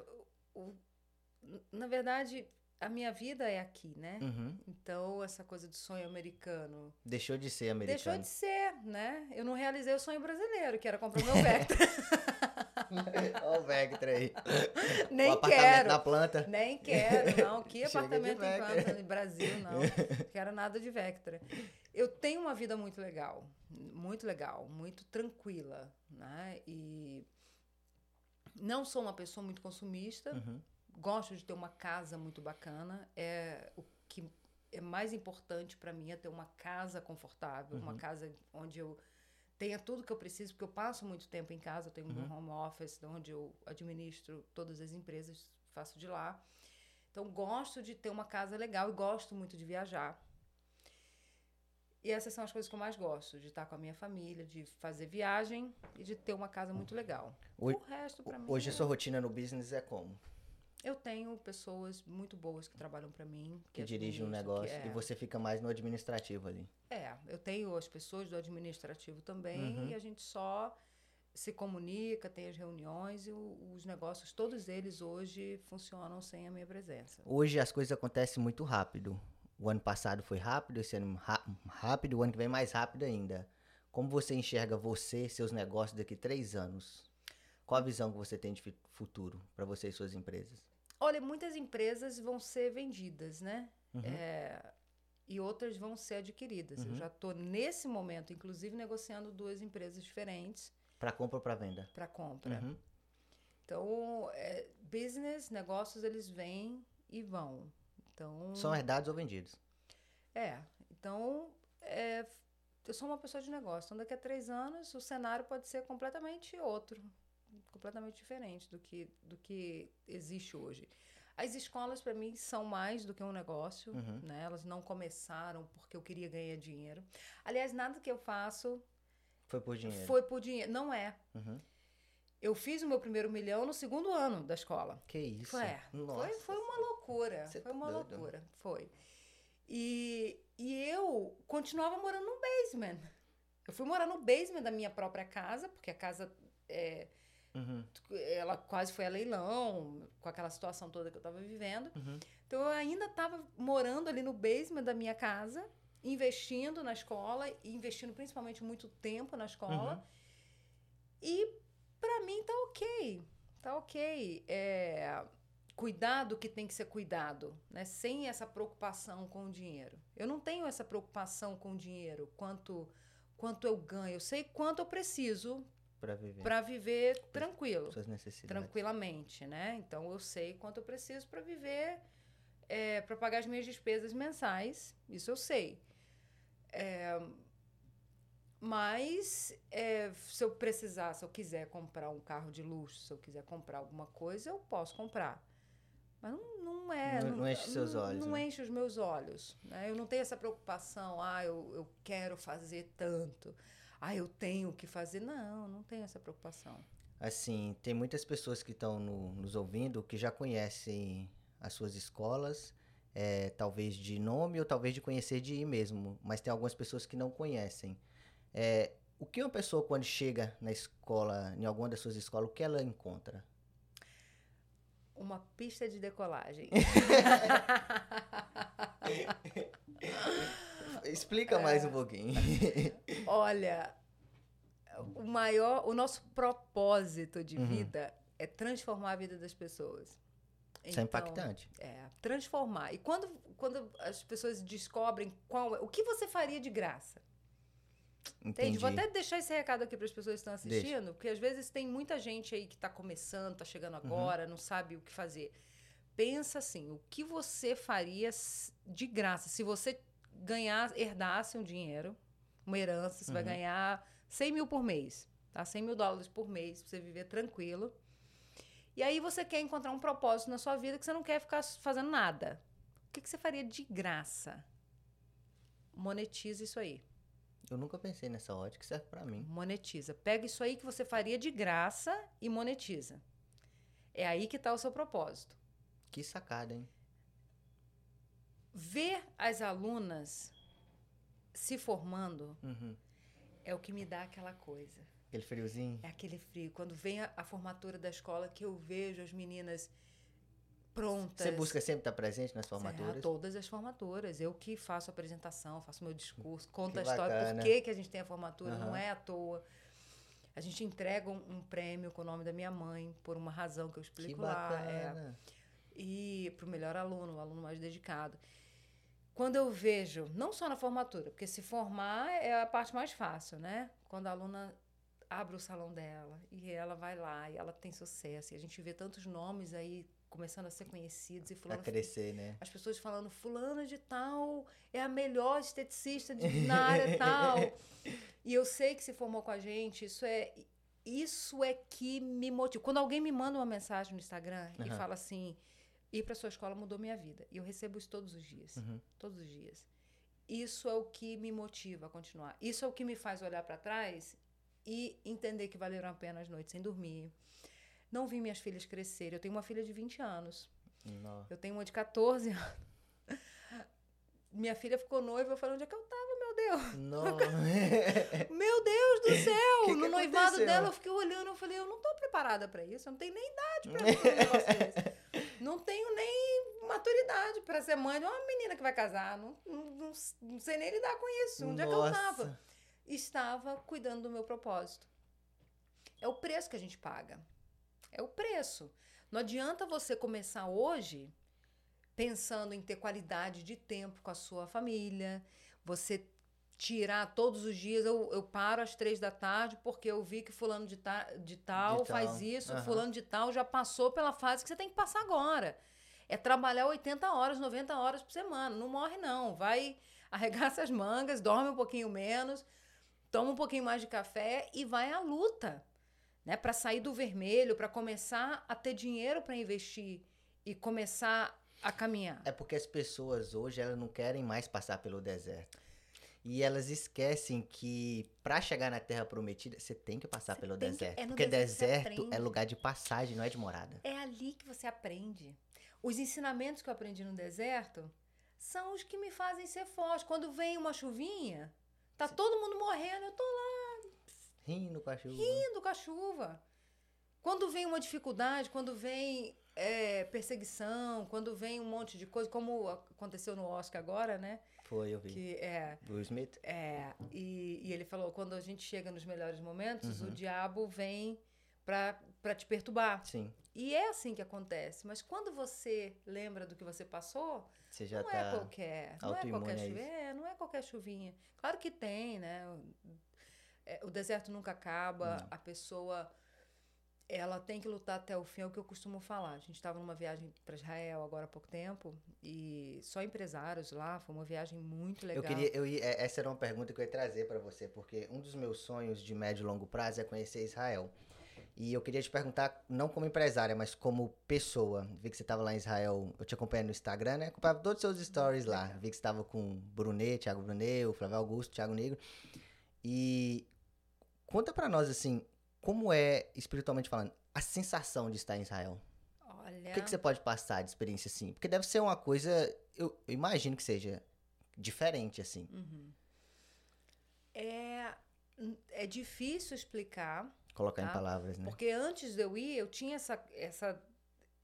o- na verdade, a minha vida é aqui, né? Uhum. Então, essa coisa do sonho americano Deixou de ser deixou americano. de ser, né? Eu não realizei o sonho brasileiro, que era comprar o meu Vectra. [LAUGHS] Olha o Vectra aí. [LAUGHS] o Nem apartamento quero. na planta. Nem quero, não. Que [LAUGHS] apartamento em planta no Brasil, não. Quero nada de Vectra. Eu tenho uma vida muito legal, muito legal, muito tranquila, né? E não sou uma pessoa muito consumista, Uhum. Gosto de ter uma casa muito bacana. É o que é mais importante para mim é ter uma casa confortável, uma Uhum. casa onde eu tenha tudo que eu preciso, porque eu passo muito tempo em casa, eu tenho Uhum. um home office onde eu administro todas as empresas, faço de lá. Então gosto de ter uma casa legal e gosto muito de viajar. E essas são as coisas que eu mais gosto, de estar com a minha família, de fazer viagem e de ter uma casa muito legal. Hoje- o resto para mim Hoje a é- sua rotina no business é como? Eu tenho pessoas muito boas que trabalham para mim. Que dirige um administram, que negócio e é- você fica mais no administrativo ali. É, eu tenho as pessoas do administrativo também Uhum. e a gente só se comunica, tem as reuniões e o- os negócios, todos eles hoje funcionam sem a minha presença. Hoje as coisas acontecem muito rápido. O ano passado foi rápido, esse ano rápido, o ano que vem mais rápido ainda. Como você enxerga você, seus negócios daqui três anos? Qual a visão que você tem de futuro para você e suas empresas? Olha, muitas empresas vão ser vendidas, né? Uhum. É, e outras vão ser adquiridas. Eu Uhum. já estou, nesse momento, inclusive, negociando duas empresas diferentes Para compra ou para venda? para compra. Uhum. Então, é, business, negócios, eles vêm e vão. Então, São herdados ou vendidos? é. Então, é, eu sou uma pessoa de negócio. Então, daqui a três anos, o cenário pode ser completamente outro, completamente diferente do que, do que existe hoje. As escolas, para mim, são mais do que um negócio. Uhum. Né? Elas não começaram porque eu queria ganhar dinheiro. Aliás, nada que eu faço Foi por dinheiro. foi por dinheiro. Não é. Uhum. Eu fiz o meu primeiro milhão no segundo ano da escola. Que isso? Foi, é. Nossa. foi, foi uma loucura. Você foi tá uma doido. loucura. Foi. E, e eu continuava morando no basement. Eu fui morar no basement da minha própria casa, porque a casa é, Uhum. ela quase foi a leilão, com aquela situação toda que eu estava vivendo. Uhum. Então eu ainda estava morando ali no basement da minha casa, investindo na escola, investindo principalmente muito tempo na escola. Uhum. E para mim tá ok. Tá ok. É, cuidar do que tem que ser cuidado, né? Sem essa preocupação com o dinheiro. Eu não tenho essa preocupação com o dinheiro, quanto quanto eu ganho. Eu sei quanto eu preciso Pra viver. para viver tranquilo Suas necessidades. tranquilamente, né? Então eu sei quanto eu preciso para viver, é, para pagar as minhas despesas mensais, isso eu sei. É, mas é, se eu precisar, se eu quiser comprar um carro de luxo, se eu quiser comprar alguma coisa, eu posso comprar. Mas não, não é. Não- não enche seus olhos, Não né? enche os meus olhos. Né? Eu não tenho essa preocupação, ah, eu, eu quero fazer tanto. Ah, eu tenho que fazer. Não, não tenho essa preocupação. Assim, tem muitas pessoas que estão nos ouvindo que já conhecem as suas escolas, é, talvez de nome ou talvez de conhecer de ir mesmo, mas tem algumas pessoas que não conhecem. É, o que uma pessoa, quando chega na escola, em alguma das suas escolas, o que ela encontra? Uma pista de decolagem. [LAUGHS] Explica mais um pouquinho. Olha, o maior, o nosso propósito de Uhum. vida é transformar a vida das pessoas. Isso é Então, impactante. É, transformar. E quando, quando as pessoas descobrem qual é, o que você faria de graça. Entende? Entendi. Vou até deixar esse recado aqui para as pessoas que estão Deixa. assistindo, porque às vezes tem muita gente aí que está começando, está chegando Uhum. agora, não sabe o que fazer. Pensa assim, o que você faria de graça se você ganhar, herdasse um dinheiro, uma herança, você vai Uhum. ganhar 100 mil por mês, tá? 100 mil dólares por mês para você viver tranquilo. E aí você quer encontrar um propósito na sua vida que você não quer ficar fazendo nada. O que, que você faria de graça? Monetiza isso aí. Eu nunca pensei nessa ótica, que serve pra mim. Monetiza. Pega isso aí que você faria de graça e monetiza. É aí que está o seu propósito. Que sacada, hein? Ver as alunas se formando Uhum. é o que me dá aquela coisa. Aquele friozinho. É aquele frio. Quando vem a, a formatura da escola, que eu vejo as meninas prontas. Você busca sempre estar presente nas É, formaturas? todas as formaturas. Eu que faço a apresentação, faço meu discurso, conto Que a história, bacana. por que, que a gente tem a formatura, não Aham. é à toa. A gente entrega um, um prêmio com o nome da minha mãe, por uma razão que eu Que explico lá. é. e para o melhor aluno, o aluno mais dedicado. Quando eu vejo, não só na formatura, porque se formar é a parte mais fácil, né? Quando a aluna abre o salão dela e ela vai lá e ela tem sucesso, e a gente vê tantos nomes aí começando a ser conhecidos e A fulano crescer, né? as pessoas falando fulana de tal é a melhor esteticista de, na área [LAUGHS] tal. E eu sei que se formou com a gente, isso é isso é que me motiva. Quando alguém me manda uma mensagem no Instagram e Aham. fala assim: "Ir para sua escola mudou minha vida". E eu recebo isso todos os dias, Uhum. todos os dias. Isso é o que me motiva a continuar. Isso é o que me faz olhar para trás e entender que valeram a pena as noites sem dormir. Não vi minhas filhas crescerem. Eu tenho uma filha de 20 anos. Nó. Eu tenho uma de 14 anos. Minha filha ficou noiva, eu falei, onde é que eu tava, meu Deus? Nó. [LAUGHS] Meu Deus do [LAUGHS] céu! Que que no noivado aconteceu? dela, eu fiquei olhando, eu falei, eu não tô preparada pra isso, eu não tenho nem idade pra [LAUGHS] viver um negócio desse. Não tenho nem maturidade pra ser mãe de uma menina que vai casar. Não, não, não, sei nem lidar com isso. Onde é que eu tava? Nossa. estava cuidando do meu propósito. É o preço que a gente paga. É o preço. Não adianta você começar hoje pensando em ter qualidade de tempo com a sua família, você tirar todos os dias. Eu, eu paro às três da tarde porque eu vi que fulano de, ta, de, tal, De tal, faz isso, aham. fulano de tal já passou pela fase que você tem que passar agora. É trabalhar 80 horas, 90 horas por semana. Não morre, não. Vai [LAUGHS] arregaça as mangas, dorme um pouquinho menos, toma um pouquinho mais de café e vai à luta, né? Para sair do vermelho, para começar a ter dinheiro para investir e começar a caminhar. É porque as pessoas hoje elas não querem mais passar pelo deserto. E elas esquecem que pra chegar na Terra Prometida, você tem que passar Você pelo que- deserto. é no porque deserto que deserto é lugar de passagem, não é de morada. É ali que você aprende. Os ensinamentos que eu aprendi no deserto são os que me fazem ser forte. Quando vem uma chuvinha, tá todo mundo morrendo, eu tô lá Rindo com a chuva. rindo com a chuva. Quando vem uma dificuldade, quando vem é, perseguição, quando vem um monte de coisa, como aconteceu no Oscar agora, né? Foi, eu vi. Que é, Will Smith? é e, e ele falou, quando a gente chega nos melhores momentos, Uhum. o diabo vem pra, pra te perturbar. Sim. E é assim que acontece. Mas quando você lembra do que você passou, Você já não tá. é qualquer, não é qualquer a isso. chuvinha, é, não é qualquer chuvinha. Claro que tem, né? O, é, o deserto nunca acaba, Não. a pessoa ela tem que lutar até o fim, é o que eu costumo falar. A gente estava numa viagem para Israel agora há pouco tempo e só empresários lá, foi uma viagem muito legal. Eu queria, eu é, essa era uma pergunta que eu ia trazer pra você, porque um dos meus sonhos de médio e longo prazo é conhecer Israel. E eu queria te perguntar, não como empresária, mas como pessoa. Vi que você estava lá em Israel, eu te acompanho no Instagram, né? Acompanhava todos os seus stories lá. Vi que você estava com Brunet, Thiago Brunet, o Flávio Augusto, Thiago Negro. E conta pra nós, assim, como é, espiritualmente falando, a sensação de estar em Israel? Olha, O que, que você pode passar de experiência assim? Porque deve ser uma coisa, eu, eu imagino que seja diferente, assim. Uhum. é é difícil explicar, Colocar em Tá. palavras, né? porque antes de eu ir, eu tinha essa, essa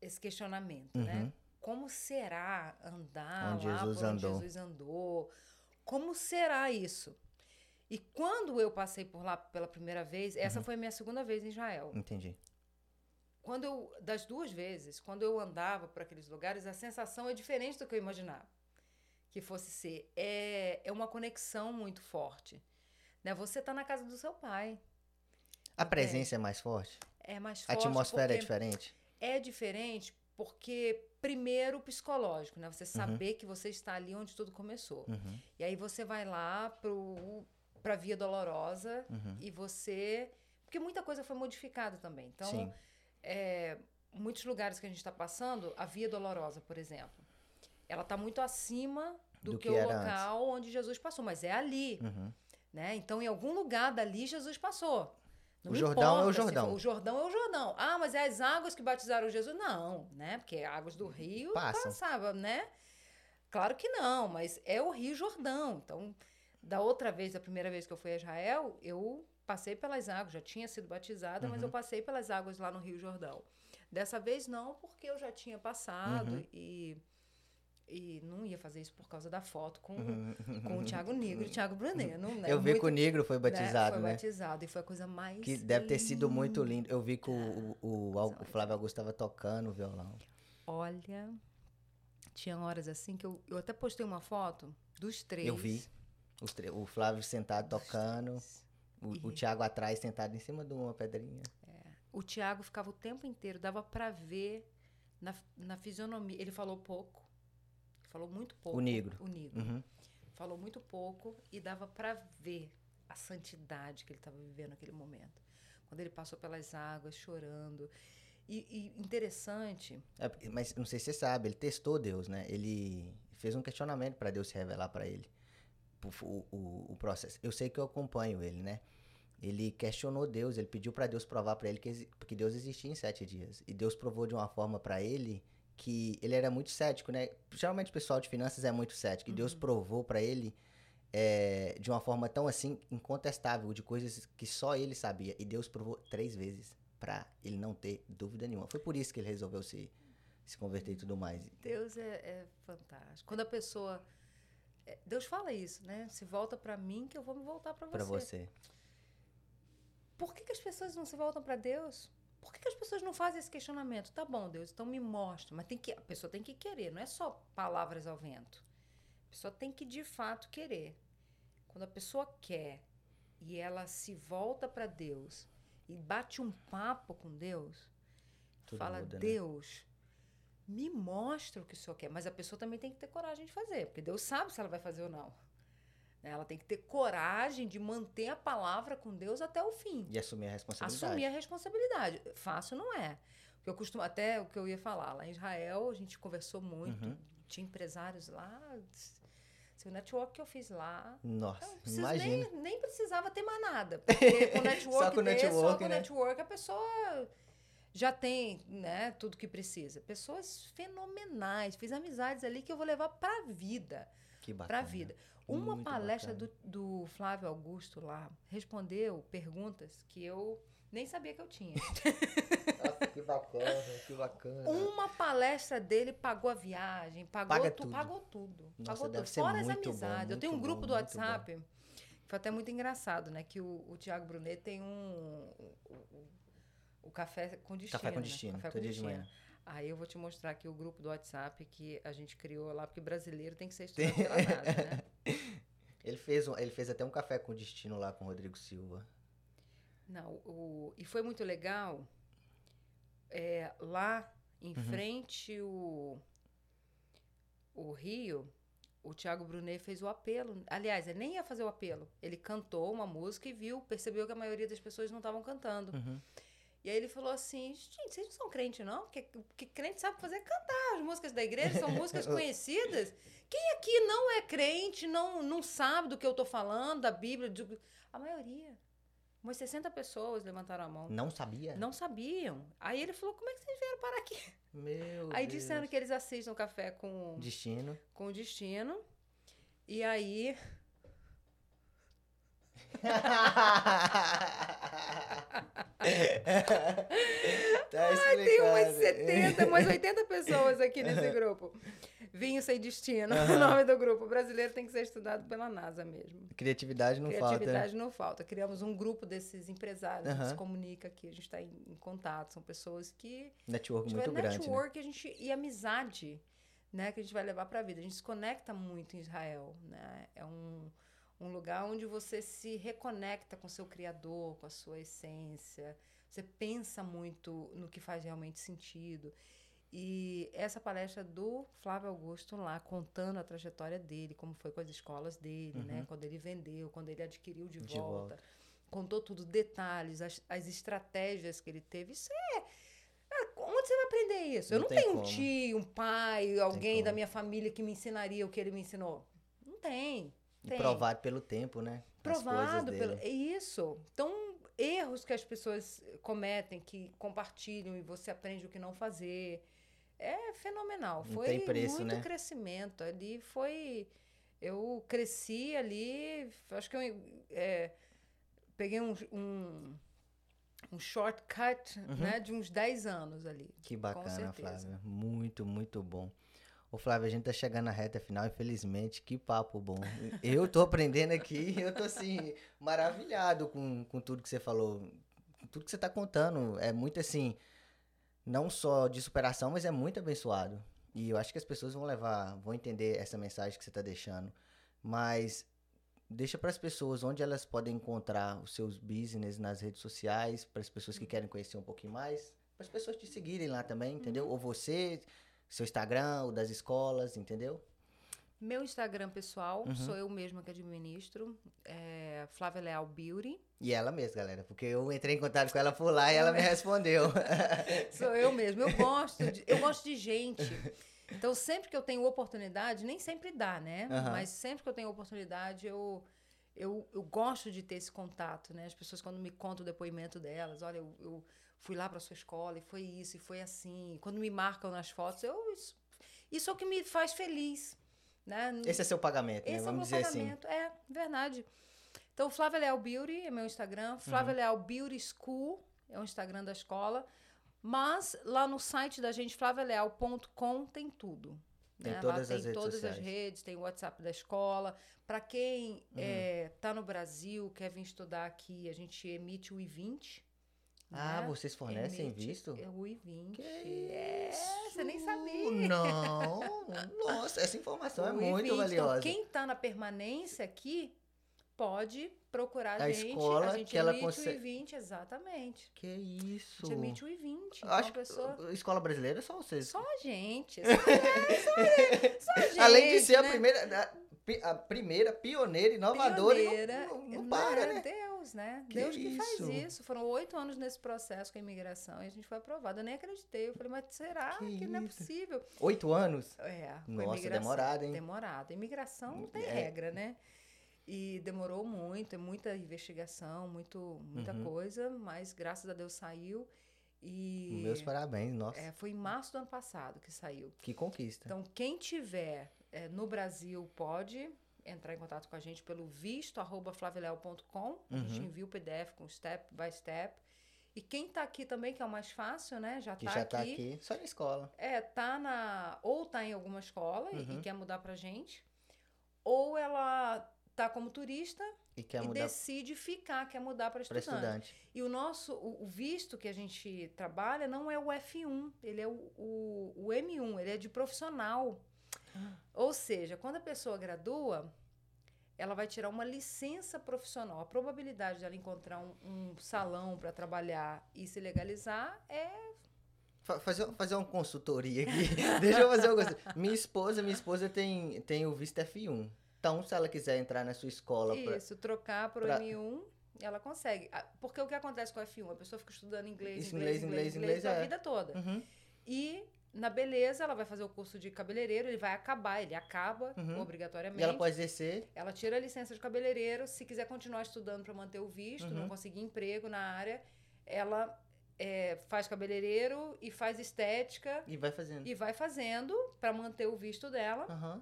esse questionamento, né? Uhum. Como será andar Onde lá Jesus por onde andou. Jesus andou? Como será isso? E quando eu passei por lá pela primeira vez, essa Uhum. foi a minha segunda vez em Israel. Entendi. Quando eu, das duas vezes, quando eu andava por aqueles lugares, a sensação é diferente do que eu imaginava que fosse ser. É, é uma conexão muito forte. Né? Você está na casa do seu pai. A Entende? presença é mais forte? É mais A forte. atmosfera é diferente? É diferente porque, primeiro, psicológico, né? Você saber que você está ali onde tudo começou. Uhum, E aí você vai lá pro, pra Via Dolorosa uhum. e você... Porque muita coisa foi modificada também. Então, é, muitos lugares que a gente está passando, a Via Dolorosa, por exemplo, ela está muito acima do, Do que, que o local onde Jesus passou, mas é ali, Uhum. né? Então, em algum lugar dali, Jesus passou. Não O Jordão é o Jordão. o Jordão é o Jordão. Ah, mas é as águas que batizaram Jesus? Não, né? Porque águas do rio Passam. passava, né? Claro que não, mas é o Rio Jordão. Então, da outra vez, da primeira vez que eu fui a Israel, eu passei pelas águas, já tinha sido batizada, mas Uhum. eu passei pelas águas lá no Rio Jordão. Dessa vez não, porque eu já tinha passado Uhum. e, e não ia fazer isso por causa da foto com, Uhum. com o Thiago Negro e o [LAUGHS] Thiago Brunet. Não, né? Eu vi Muito, que o Negro foi né, batizado, Foi né? batizado e foi a coisa mais Que deve ter sido muito linda. lindo. Eu vi que o, o, o, o Flávio Augusto estava tocando o violão. Olha, tinha horas assim que eu, eu até postei uma foto dos três. Eu vi. O Flávio sentado tocando, o, o E- Thiago atrás sentado em cima de uma pedrinha. O Tiago ficava o tempo inteiro, dava pra ver na, na fisionomia. Ele falou pouco, falou muito pouco. O negro. O negro. Uhum. Falou muito pouco e dava pra ver a santidade que ele estava vivendo naquele momento. Quando ele passou pelas águas, chorando. E, e interessante, É, mas não sei se você sabe, ele testou Deus, né? Ele fez um questionamento para Deus se revelar para ele. O, o, processo. Eu sei que eu acompanho ele, né? Ele questionou Deus, ele pediu para Deus provar para ele que, que Deus existia em sete dias. E Deus provou de uma forma para ele que ele era muito cético, né? Geralmente o pessoal de finanças é muito cético. E Deus provou para ele é, de uma forma tão assim incontestável de coisas que só ele sabia. E Deus provou três vezes para ele não ter dúvida nenhuma. Foi por isso que ele resolveu se, se converter e tudo mais. Deus é, é fantástico. Quando a pessoa. É, Deus fala isso, né? Se volta pra mim, que eu vou me voltar pra você. Pra você. Por que, que as pessoas não se voltam para Deus? Por que, que as pessoas não fazem esse questionamento? Tá bom, Deus, então me mostra. Mas tem que, a pessoa tem que querer, não é só palavras ao vento. A pessoa tem que de fato querer. Quando a pessoa quer e ela se volta para Deus e bate um papo com Deus, Tudo fala, muda, né? Deus, me mostra o que o Senhor quer. Mas a pessoa também tem que ter coragem de fazer, porque Deus sabe se ela vai fazer ou não. Né? Ela tem que ter coragem de manter a palavra com Deus até o fim. E assumir a responsabilidade. Assumir a responsabilidade. Fácil não é. Porque eu costumo, até o que eu ia falar, lá em Israel a gente conversou muito, Uhum. tinha empresários lá, o network que eu fiz lá. Nossa, imagina. nem, nem precisava ter mais nada. Porque com network Só com desse, só network, com né? network, a pessoa já tem, né, tudo que precisa. Pessoas fenomenais. Fiz amizades ali que eu vou levar pra vida. Que bacana. Pra vida. Uma Muito palestra do, do Flávio Augusto lá respondeu perguntas que eu nem sabia que eu tinha. [LAUGHS] Nossa, que bacana, que bacana. Uma palestra dele pagou a viagem, pagou, Paga tu, tudo. pagou tudo. Nossa, pagou tudo. Fora as muito bom, amizades. eu tenho um grupo bom, do. WhatsApp. Foi até muito engraçado, né? Que o, o Tiago Brunet tem um. O, o- o café com destino. Café com né? destino, Café todo dia de destino. manhã. Aí eu vou te mostrar aqui o grupo do WhatsApp que a gente criou lá, porque brasileiro tem que ser estudado pela NASA, né? [LAUGHS] Ele fez, um- ele fez até um café com destino lá com o Rodrigo Silva. Não, o, e foi muito legal. é, lá em Uhum. frente o, o Rio, o Thiago Brunet fez o apelo. Aliás, ele nem ia fazer o apelo. Ele cantou uma música e viu, percebeu que a maioria das pessoas não estavam cantando. Uhum. E aí ele falou assim: gente, vocês não são crente, não? Porque, porque crente sabe fazer é cantar. As músicas da igreja são músicas [LAUGHS] conhecidas. Quem aqui não é crente, não, não sabe do que eu tô falando, da Bíblia? do- A maioria. Umas 60 pessoas levantaram a mão. Não sabia? Não sabiam. Aí ele falou: como é que vocês vieram parar aqui? Meu Aí Deus. disseram que eles assistem o café com, Destino. com o destino. E aí. [LAUGHS] tá Ai, tem umas explicado. 70, umas 80 pessoas aqui nesse grupo. Vinho sem destino, o nome do grupo. O brasileiro tem que ser estudado pela NASA mesmo. Criatividade não falta. né? Criatividade não falta. Criamos um grupo desses empresários, a gente se comunica aqui, a gente está em, em contato. São pessoas que. Network é muito grande, né? network a gente, e amizade, né? Que a gente vai levar para a vida. A gente se conecta muito em Israel, né? É um, um lugar onde você se reconecta com seu criador, com a sua essência. Você pensa muito no que faz realmente sentido. E essa palestra do Flávio Augusto lá, contando a trajetória dele, como foi com as escolas dele, né? Quando ele vendeu, quando ele adquiriu de, Uhum. De volta. volta. Contou tudo, detalhes, as, as estratégias que ele teve. Isso é. Ah, Onde você vai aprender isso? Eu Não não tem tenho um como. tio, um pai, alguém da minha família que me ensinaria o que ele me ensinou. Não tem. E tem. provado pelo tempo, né? Provado pelo. É isso. Então, erros que as pessoas cometem, que compartilham e você aprende o que não fazer. É fenomenal. Não Foi tem preço, muito né? crescimento. Ali foi. Eu cresci ali. Acho que eu é, peguei um, um, um shortcut né, de uns 10 anos ali. Uhum. Que bacana. Flávia. Muito, muito bom. Ô, Flávio, a gente tá chegando na reta final, infelizmente. Que papo bom. Eu tô aprendendo aqui, [LAUGHS] eu tô assim, maravilhado com, com tudo que você falou. Tudo que você tá contando. É muito assim, não só de superação, mas é muito abençoado. E eu acho que as pessoas vão levar, vão entender essa mensagem que você tá deixando. Mas deixa para as pessoas onde elas podem encontrar os seus business nas redes sociais, para as pessoas que querem conhecer um pouquinho mais, para as pessoas te seguirem lá também, entendeu? Ou você, seu Instagram, o das escolas, entendeu? Meu Instagram pessoal, Uhum. sou eu mesma que administro, é Flávia Leal Beauty. E ela mesma, galera, porque eu entrei em contato com ela por lá e ela me [LAUGHS] respondeu. [LAUGHS] Sou eu mesma. Eu gosto de, eu gosto de gente. Então, sempre que eu tenho oportunidade, nem sempre dá, né? Aham. Mas sempre que eu tenho oportunidade, eu, eu, eu gosto de ter esse contato, né? As pessoas, quando me contam o depoimento delas, olha, eu, eu fui lá para sua escola e foi isso, e foi assim. Quando me marcam nas fotos, eu, isso, isso é o que me faz feliz, né? Esse é seu pagamento, né? Esse é o Vamos meu dizer assim. pagamento. É, verdade. Então, Flávia Leal Beauty é meu Instagram. Flávia Leal Beauty School é o Instagram da escola. Mas lá no site da gente, flavialeal.com, tem tudo. Tem né? todas lá as tem redes todas sociais. as redes, tem o WhatsApp da escola. Para quem está no Brasil, quer vir estudar aqui, a gente emite o I-20. Ah, né? vocês fornecem Emite- visto? É o I-20. Que É, você nem isso? sabia. Não, [LAUGHS] nossa, essa informação é O muito I-20. valiosa. Então, quem está na permanência aqui pode procurar a, A gente. escola a gente que ela emite consegue- o I-20, exatamente. Que isso? A gente emite o I-20. Então, Acho a pessoa... que escola brasileira é só vocês. Só a gente. Só, é, [LAUGHS] só, a- só a gente. [LAUGHS] Além de ser a né? primeira, a, a primeira pioneira, inovadora, e Pioneira, não, não, não para, né? Deus, né? Que Deus que faz isso? isso. Foram oito anos nesse processo com a imigração e a gente foi aprovado. Eu nem acreditei. Eu falei, mas será Que que, não é isso? possível? Oito anos? É, com Nossa, imigração. demorado, hein? Demorado. Imigração não tem É. regra, né? E demorou muito, é muita investigação, muito, muita Uhum. coisa, mas graças a Deus saiu. E Meus parabéns, nossa. é, foi em março do ano passado que saiu. Que conquista. Então, quem tiver é, no Brasil pode entrar em contato com a gente pelo visto@flaviléo.com. A gente Uhum. envia o PDF com step by step. E quem tá aqui também, que é o mais fácil, né? Já que tá já aqui. tá aqui. Só na escola. É, tá na. Ou tá em alguma escola e- e Uhum. quer mudar pra gente. Ou ela tá como turista E quer e mudar decide ficar, quer mudar para para estudante. estudante. E o nosso, o, o visto que a gente trabalha não é o F1, ele é o, o, o M1, ele é de profissional. Ou seja, quando a pessoa gradua, ela vai tirar uma licença profissional. A probabilidade dela encontrar um, um salão para trabalhar e se legalizar é Fa- Fazer, fazer uma consultoria aqui. [LAUGHS] Deixa eu fazer uma coisa. Minha esposa, minha esposa tem, tem o visto F1. Então, se ela quiser entrar na sua escola pra- isso, trocar para o pra- M1, ela consegue. Ah, Porque o que acontece com o F1? A pessoa fica estudando inglês, Isso, inglês, inglês, inglês, inglês, inglês, a é. vida toda. Uhum. E na beleza, ela vai fazer o curso de cabeleireiro, ele vai acabar, ele acaba Uhum. obrigatoriamente. E ela pode exercer. Ela tira a licença de cabeleireiro, se quiser continuar estudando para manter o visto, Uhum. não conseguir emprego na área, ela é, faz cabeleireiro e faz estética E vai fazendo. e vai fazendo para manter o visto dela. Aham.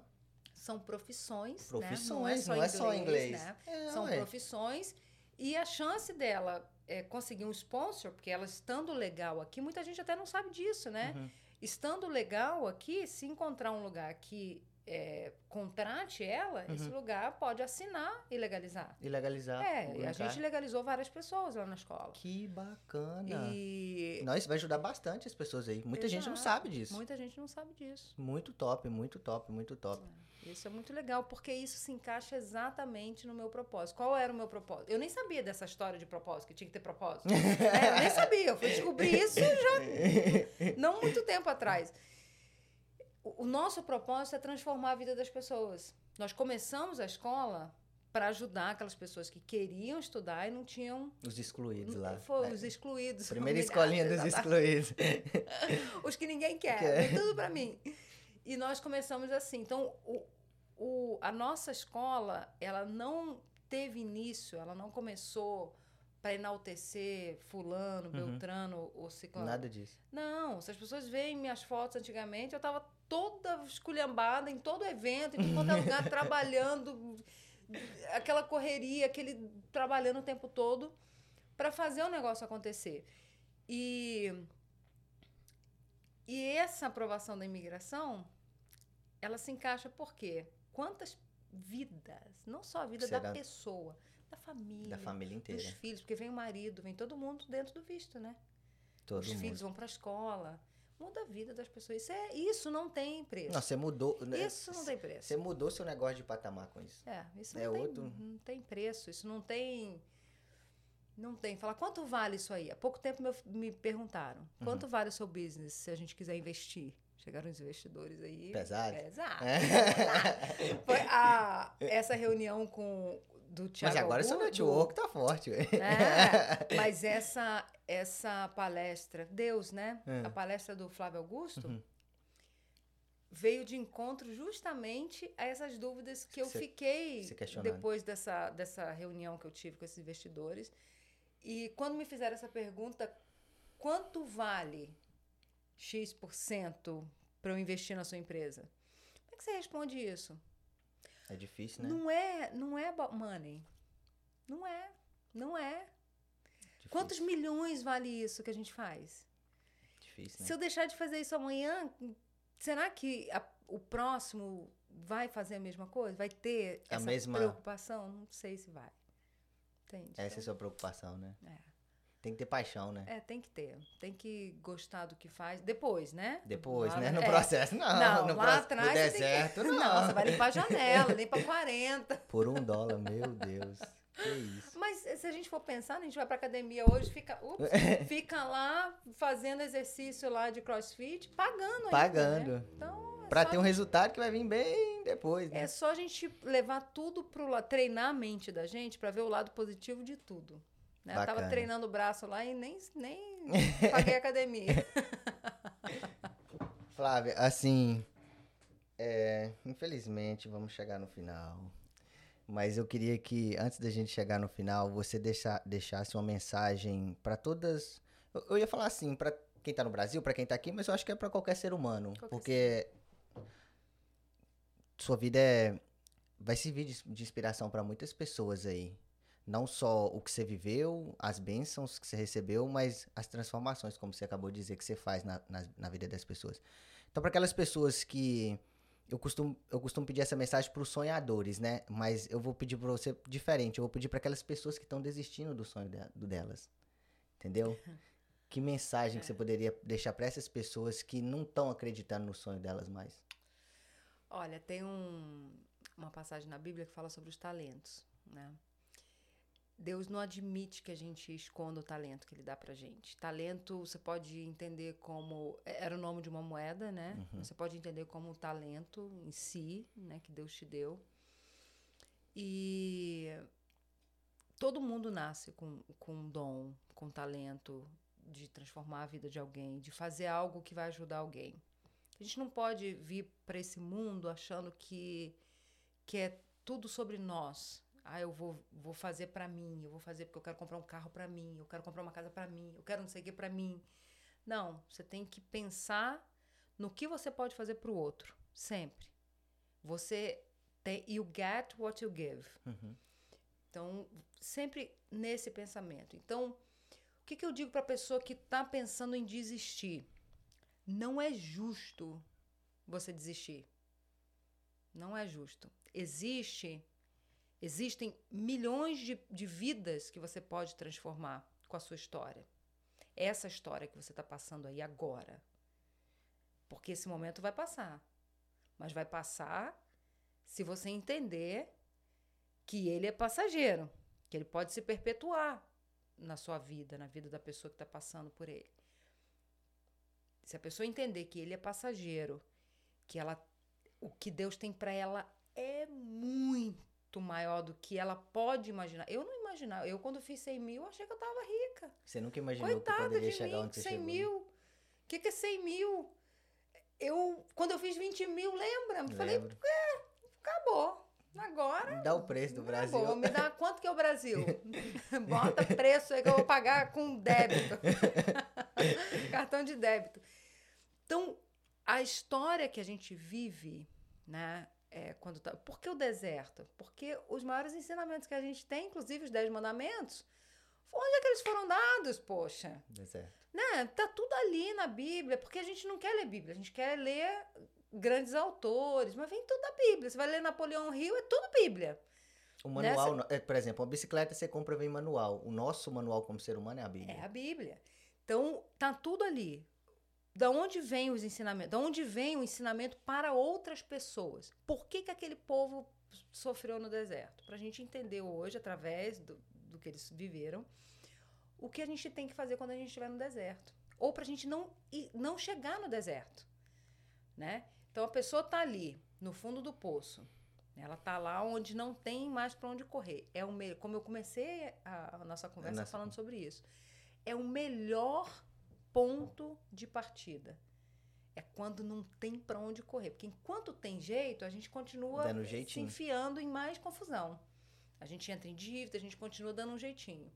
São profissões, Profissões, né? não é só inglês. né? É, São ué. profissões e a chance dela é, conseguir um sponsor, porque ela estando legal aqui, muita gente até não sabe disso, né? Uhum. Estando legal aqui, se encontrar um lugar que é, contrate ela, esse Uhum. lugar pode assinar e legalizar. E legalizar. é, e a gente legalizou várias pessoas lá na escola. Que bacana. E Não, isso vai ajudar bastante as pessoas aí. Muita gente não Exato. sabe disso. muita gente não sabe disso. Muito top, muito top, muito top. Isso é muito legal, porque isso se encaixa exatamente no meu propósito. Qual era o meu propósito? Eu nem sabia dessa história de propósito, que tinha que ter propósito. [LAUGHS] É, eu nem sabia, eu fui descobrir isso já [LAUGHS] não muito tempo atrás. O, o nosso propósito é transformar a vida das pessoas. Nós começamos a escola para ajudar aquelas pessoas que queriam estudar e não tinham. Os excluídos lá. Foi É. os excluídos. Primeira escolinha dos excluídos. [LAUGHS] Os que ninguém quer, Quer. vem tudo para mim. E nós começamos assim. Então, o, o, a nossa escola, ela não teve início, ela não começou para enaltecer fulano, Uhum. beltrano ou ciclano. Nada disso. Não, se as pessoas veem minhas fotos antigamente, eu estava toda esculhambada em todo evento, em todo lugar, [LAUGHS] trabalhando, aquela correria, aquele trabalhando o tempo todo para fazer o negócio acontecer. E, e essa aprovação da imigração, ela se encaixa por quê? Quantas vidas, não só a vida da Será? pessoa, da família, Da família inteira. dos filhos, porque vem o marido, vem todo mundo dentro do visto, né? Todo Os mundo. filhos vão para a escola. Muda a vida das pessoas. Isso, é, isso não tem preço. Não, você mudou. né? isso não tem preço. Você mudou seu negócio de patamar com isso. É, isso É não, tem, outro- não tem preço. Isso não tem. Não tem. Falar, quanto vale isso aí? Há pouco tempo meu- me perguntaram: Uhum. quanto vale o seu business se a gente quiser investir? Chegaram os investidores aí. Pesado? Pesado. [LAUGHS] É. Foi a, essa reunião com do Thiago Mas agora seu Augusto- network tá forte. É, [LAUGHS] mas essa, essa palestra, Deus, né? É. A palestra do Flávio Augusto Uhum. veio de encontro justamente a essas dúvidas que eu fiquei depois dessa, dessa reunião que eu tive com esses investidores. E quando me fizeram essa pergunta, quanto vale X% para eu investir na sua empresa? Como é que você responde isso? É difícil, né? Não é, não é money. Não é, não é. Difícil, Quantos milhões vale isso que a gente faz? Difícil, né? Se eu deixar de fazer isso amanhã, será que a- o próximo vai fazer a mesma coisa? Vai ter A essa mesma- preocupação? Não sei se vai. Entende? Essa é a sua preocupação, né? É. Tem que ter paixão, né? É, tem que ter. Tem que gostar do que faz. Depois, né? Depois, Lá- né? No é. processo, não. Não, no lá proce- atrás No tem que- deserto, [LAUGHS] não. Não, você vai limpar a janela, limpa 40. [LAUGHS] Por um dólar, meu Deus. Que isso. Mas se a gente for pensar, a gente vai pra academia hoje, fica, ups, [LAUGHS] fica lá fazendo exercício lá de crossfit, pagando ainda, Pagando. né? Então, é Pra ter um resultado que vai vir bem depois, né? é só a gente levar tudo pro lado, treinar a mente da gente pra ver o lado positivo de tudo. Né? Eu tava treinando o braço lá e nem, nem paguei [LAUGHS] academia. [LAUGHS] Flávia, assim, é, infelizmente vamos chegar no final. Mas eu queria que, antes da gente chegar no final, você deixa, deixasse uma mensagem para todas. Eu, eu ia falar assim, pra quem tá no Brasil, pra quem tá aqui, mas eu acho que é pra qualquer ser humano. Qualquer porque sua vida é. Vai servir de, de inspiração pra muitas pessoas aí. Não só o que você viveu, as bênçãos que você recebeu, mas as transformações, como você acabou de dizer, que você faz na, na, na vida das pessoas. Então, para aquelas pessoas que. Eu costumo, eu costumo pedir essa mensagem para os sonhadores, né? Mas eu vou pedir para você diferente. Eu vou pedir para aquelas pessoas que estão desistindo do sonho de- do delas. Entendeu? [LAUGHS] Que mensagem que você poderia deixar para essas pessoas que não estão acreditando no sonho delas mais? Olha, tem um- uma passagem na Bíblia que fala sobre os talentos, né? Deus não admite que a gente esconda o talento que ele dá pra gente. Talento você pode entender como é, era o nome de uma moeda, né? Você pode entender como um talento em si, né, que Deus te deu. E todo mundo nasce com, com um dom, com talento de transformar a vida de alguém, de fazer algo que vai ajudar alguém. A gente não pode vir para esse mundo achando que, que é tudo sobre nós. Ah, eu vou, vou fazer para mim, eu vou fazer porque eu quero comprar um carro para mim, eu quero comprar uma casa para mim, eu quero não sei o que para mim. Não, você tem que pensar no que você pode fazer para o outro, sempre. Você tem you get what you give. Uhum. Então, sempre nesse pensamento. Então, o que, que eu digo para a pessoa que está pensando em desistir? Não é justo você desistir. Não é justo. Existe, existem milhões de, de vidas que você pode transformar com a sua história. Essa história que você está passando aí agora. Porque esse momento vai passar. Mas vai passar se você entender que ele é passageiro, que ele pode se perpetuar na sua vida, na vida da pessoa que está passando por ele. Se a pessoa entender que ele é passageiro, que ela, o que Deus tem para ela é muito maior do que ela pode imaginar. Eu não imaginava. Eu, quando fiz 100 mil, achei que eu estava rica. Você nunca imaginou Coitada que poderia de chegar mim, onde você 100 chegou. né? mil. O que, que é 100 mil? Eu, quando eu fiz 20 mil, lembra? Eu Falei, Lembro. acabou. Agora. Dá o preço do Brasil. Acabou. Me dá quanto que é o Brasil? [LAUGHS] Bota preço aí que eu vou pagar com débito. [LAUGHS] Cartão de débito. Então, a história que a gente vive, né? É, quando tá, por que o deserto? Porque os maiores ensinamentos que a gente tem, inclusive os Dez Mandamentos, onde é que eles foram dados, poxa? Deserto. né? Tá tudo ali na Bíblia, porque a gente não quer ler Bíblia, a gente quer ler grandes autores, mas vem tudo da Bíblia. Você vai ler Napoleão Hill, é tudo Bíblia. O manual, no- é, por exemplo, uma bicicleta você compra vem manual. O nosso manual como ser humano é a Bíblia. É a Bíblia. Então, tá tudo ali. Da onde vem os ensinamentos? Da onde vem o ensinamento para outras pessoas? Por que, que aquele povo sofreu no deserto? Para a gente entender hoje, através do, do que eles viveram, o que a gente tem que fazer quando a gente estiver no deserto. Ou para a gente não, ir- não chegar no deserto. Né? Então, a pessoa está ali, no fundo do poço. Ela está lá onde não tem mais para onde correr. É o me... Como eu comecei a, a nossa conversa Nossa. falando sobre isso. É o melhor ponto de partida. É quando não tem para onde correr. Porque enquanto tem jeito, a gente continua Dando se enfiando em mais confusão. A gente entra em dívida, a gente continua dando um jeitinho.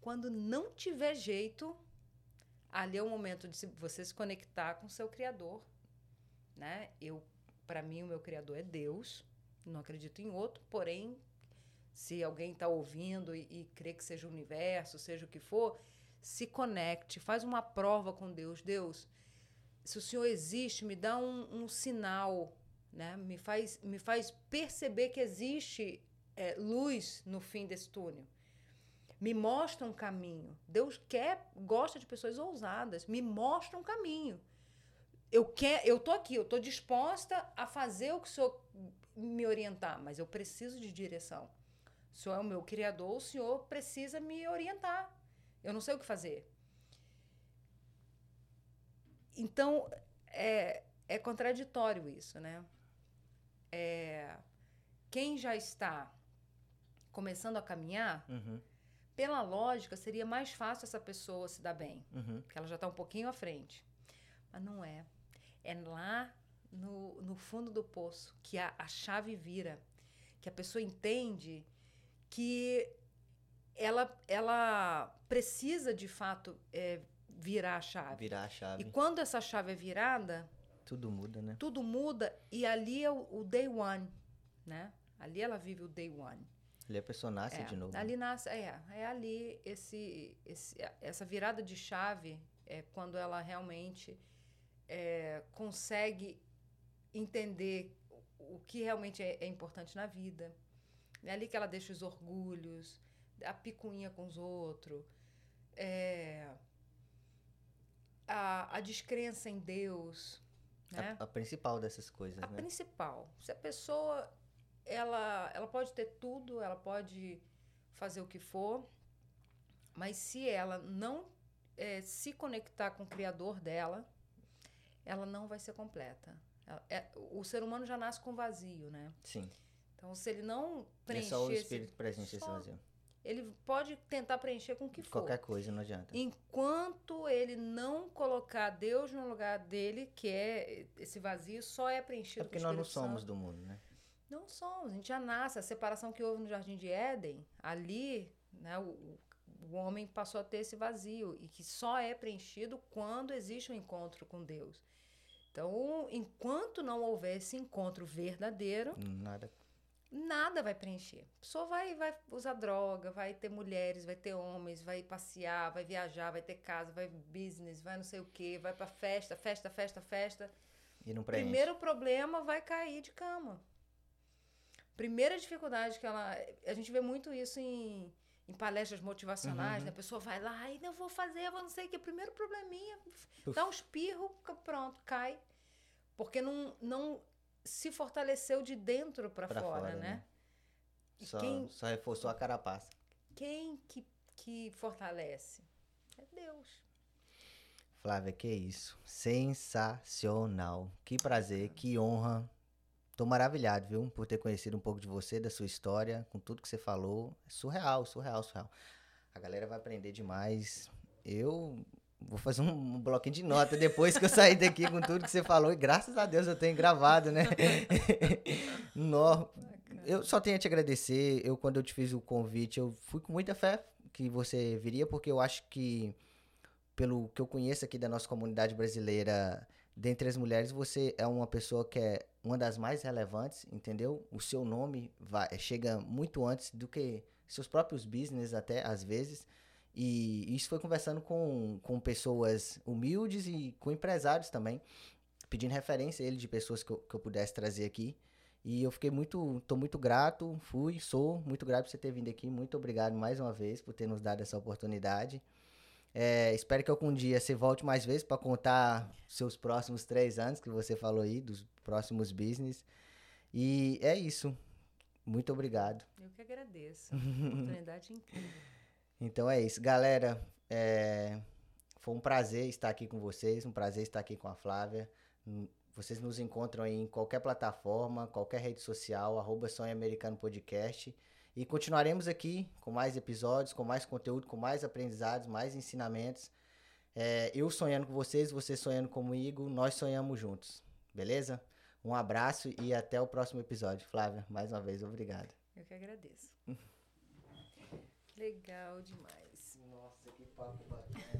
Quando não tiver jeito, ali é o momento de você se conectar com o seu criador, né? Eu, para mim, o meu criador é Deus. Não acredito em outro, porém, se alguém está ouvindo e, e crê que seja o universo, seja o que for, se conecte, faz uma prova com Deus. Deus, se o Senhor existe, me dá um, um sinal, né? Me faz, me faz perceber que existe é, luz no fim desse túnel. Me mostra um caminho. Deus quer, gosta de pessoas ousadas. Me mostra um caminho. Eu quero, eu tô aqui, eu tô disposta a fazer o que o Senhor me orientar, mas eu preciso de direção. O Senhor é o meu criador, o Senhor precisa me orientar. Eu não sei o que fazer. Então, é, é contraditório isso, né? É, quem já está começando a caminhar, Uhum, pela lógica, seria mais fácil essa pessoa se dar bem, uhum. porque ela já está um pouquinho à frente. Mas não é. É lá no, no fundo do poço que a, a chave vira, que a pessoa entende que ela, ela precisa, de fato, é, virar a chave. Virar a chave. E quando essa chave é virada, Tudo muda, né? tudo muda e ali é o, o day one, né? Ali ela vive o day one. Ali a pessoa nasce É, de novo. Ali nasce, é, é ali esse, esse, essa virada de chave é quando ela realmente é, consegue entender o, o que realmente é, é importante na vida. É ali que ela deixa os orgulhos, a picuinha com os outros, é, a, a descrença em Deus, né? A, a principal dessas coisas, A né? principal. Se a pessoa ela, ela pode ter tudo, ela pode fazer o que for, mas se ela não eh, se conectar com o Criador dela, ela não vai ser completa. Ela- é- o ser humano já nasce com vazio, né? Sim. Então, se ele não É preencher, só o esse- espírito presente esse vazio. Ele pode tentar preencher com o que for. Qualquer coisa não adianta. Enquanto ele não colocar Deus no lugar dele, que é esse vazio, só é preenchido É porque com nós não somos do mundo, né? Não somos, a gente já nasce. A separação que houve no Jardim de Éden, ali, né, o, o- o homem passou a ter esse vazio e que só é preenchido quando existe um encontro com Deus. Então, enquanto não houver esse encontro verdadeiro, Nada. Nada vai preencher. A pessoa vai, vai usar droga, vai ter mulheres, vai ter homens, vai passear, vai viajar, vai ter casa, vai business, vai não sei o quê, vai pra festa, festa, festa, festa. E não preenche. Primeiro problema vai cair de cama. Primeira dificuldade que ela. A gente vê muito isso em, em palestras motivacionais, Uhum. né? A pessoa vai lá, ai, eu vou fazer, eu vou não sei o que. Primeiro probleminha, Puf. dá um espirro, pronto, cai. Porque não, não se fortaleceu de dentro para Pra fora, fora, né? né? Só, quem, só reforçou a carapaça. quem que, que fortalece? É Deus. Flávia, que isso. Sensacional. Que prazer, que honra. Tô maravilhado, viu? Por ter conhecido um pouco de você, da sua história, com tudo que você falou. É surreal, surreal, surreal. A galera vai aprender demais. Eu vou fazer um, bloquinho de nota depois que eu sair daqui com tudo que você falou. E graças a Deus eu tenho gravado, né? [LAUGHS] Nó. Eu só tenho a te agradecer. Eu, quando eu te fiz o convite, eu fui com muita fé que você viria, porque eu acho que, pelo que eu conheço aqui da nossa comunidade brasileira, dentre as mulheres, você é uma pessoa que é uma das mais relevantes, entendeu? O seu nome vai, chega muito antes do que seus próprios business, até às vezes. E isso foi conversando com, com pessoas humildes e com empresários também, pedindo referência a ele de pessoas que eu, que eu pudesse trazer aqui. E eu fiquei muito, tô muito grato, fui, sou muito grato por você ter vindo aqui. Muito obrigado mais uma vez por ter nos dado essa oportunidade. É, espero que algum dia você volte mais vezes para contar seus próximos três anos que você falou aí, dos próximos business. E é isso. Muito obrigado. Eu que agradeço. [LAUGHS] Oportunidade incrível. Então é isso. Galera, é, foi um prazer estar aqui com vocês, um prazer estar aqui com a Flávia. Vocês nos encontram aí em qualquer plataforma, qualquer rede social, arroba Sonho Americano Podcast. E continuaremos aqui com mais episódios, com mais conteúdo, com mais aprendizados, mais ensinamentos. É, eu sonhando com vocês, vocês sonhando comigo, nós sonhamos juntos. Beleza? Um abraço e até o próximo episódio. Flávia, mais uma vez, obrigado. Eu que agradeço. [LAUGHS] Legal demais. Nossa, que papo bacana.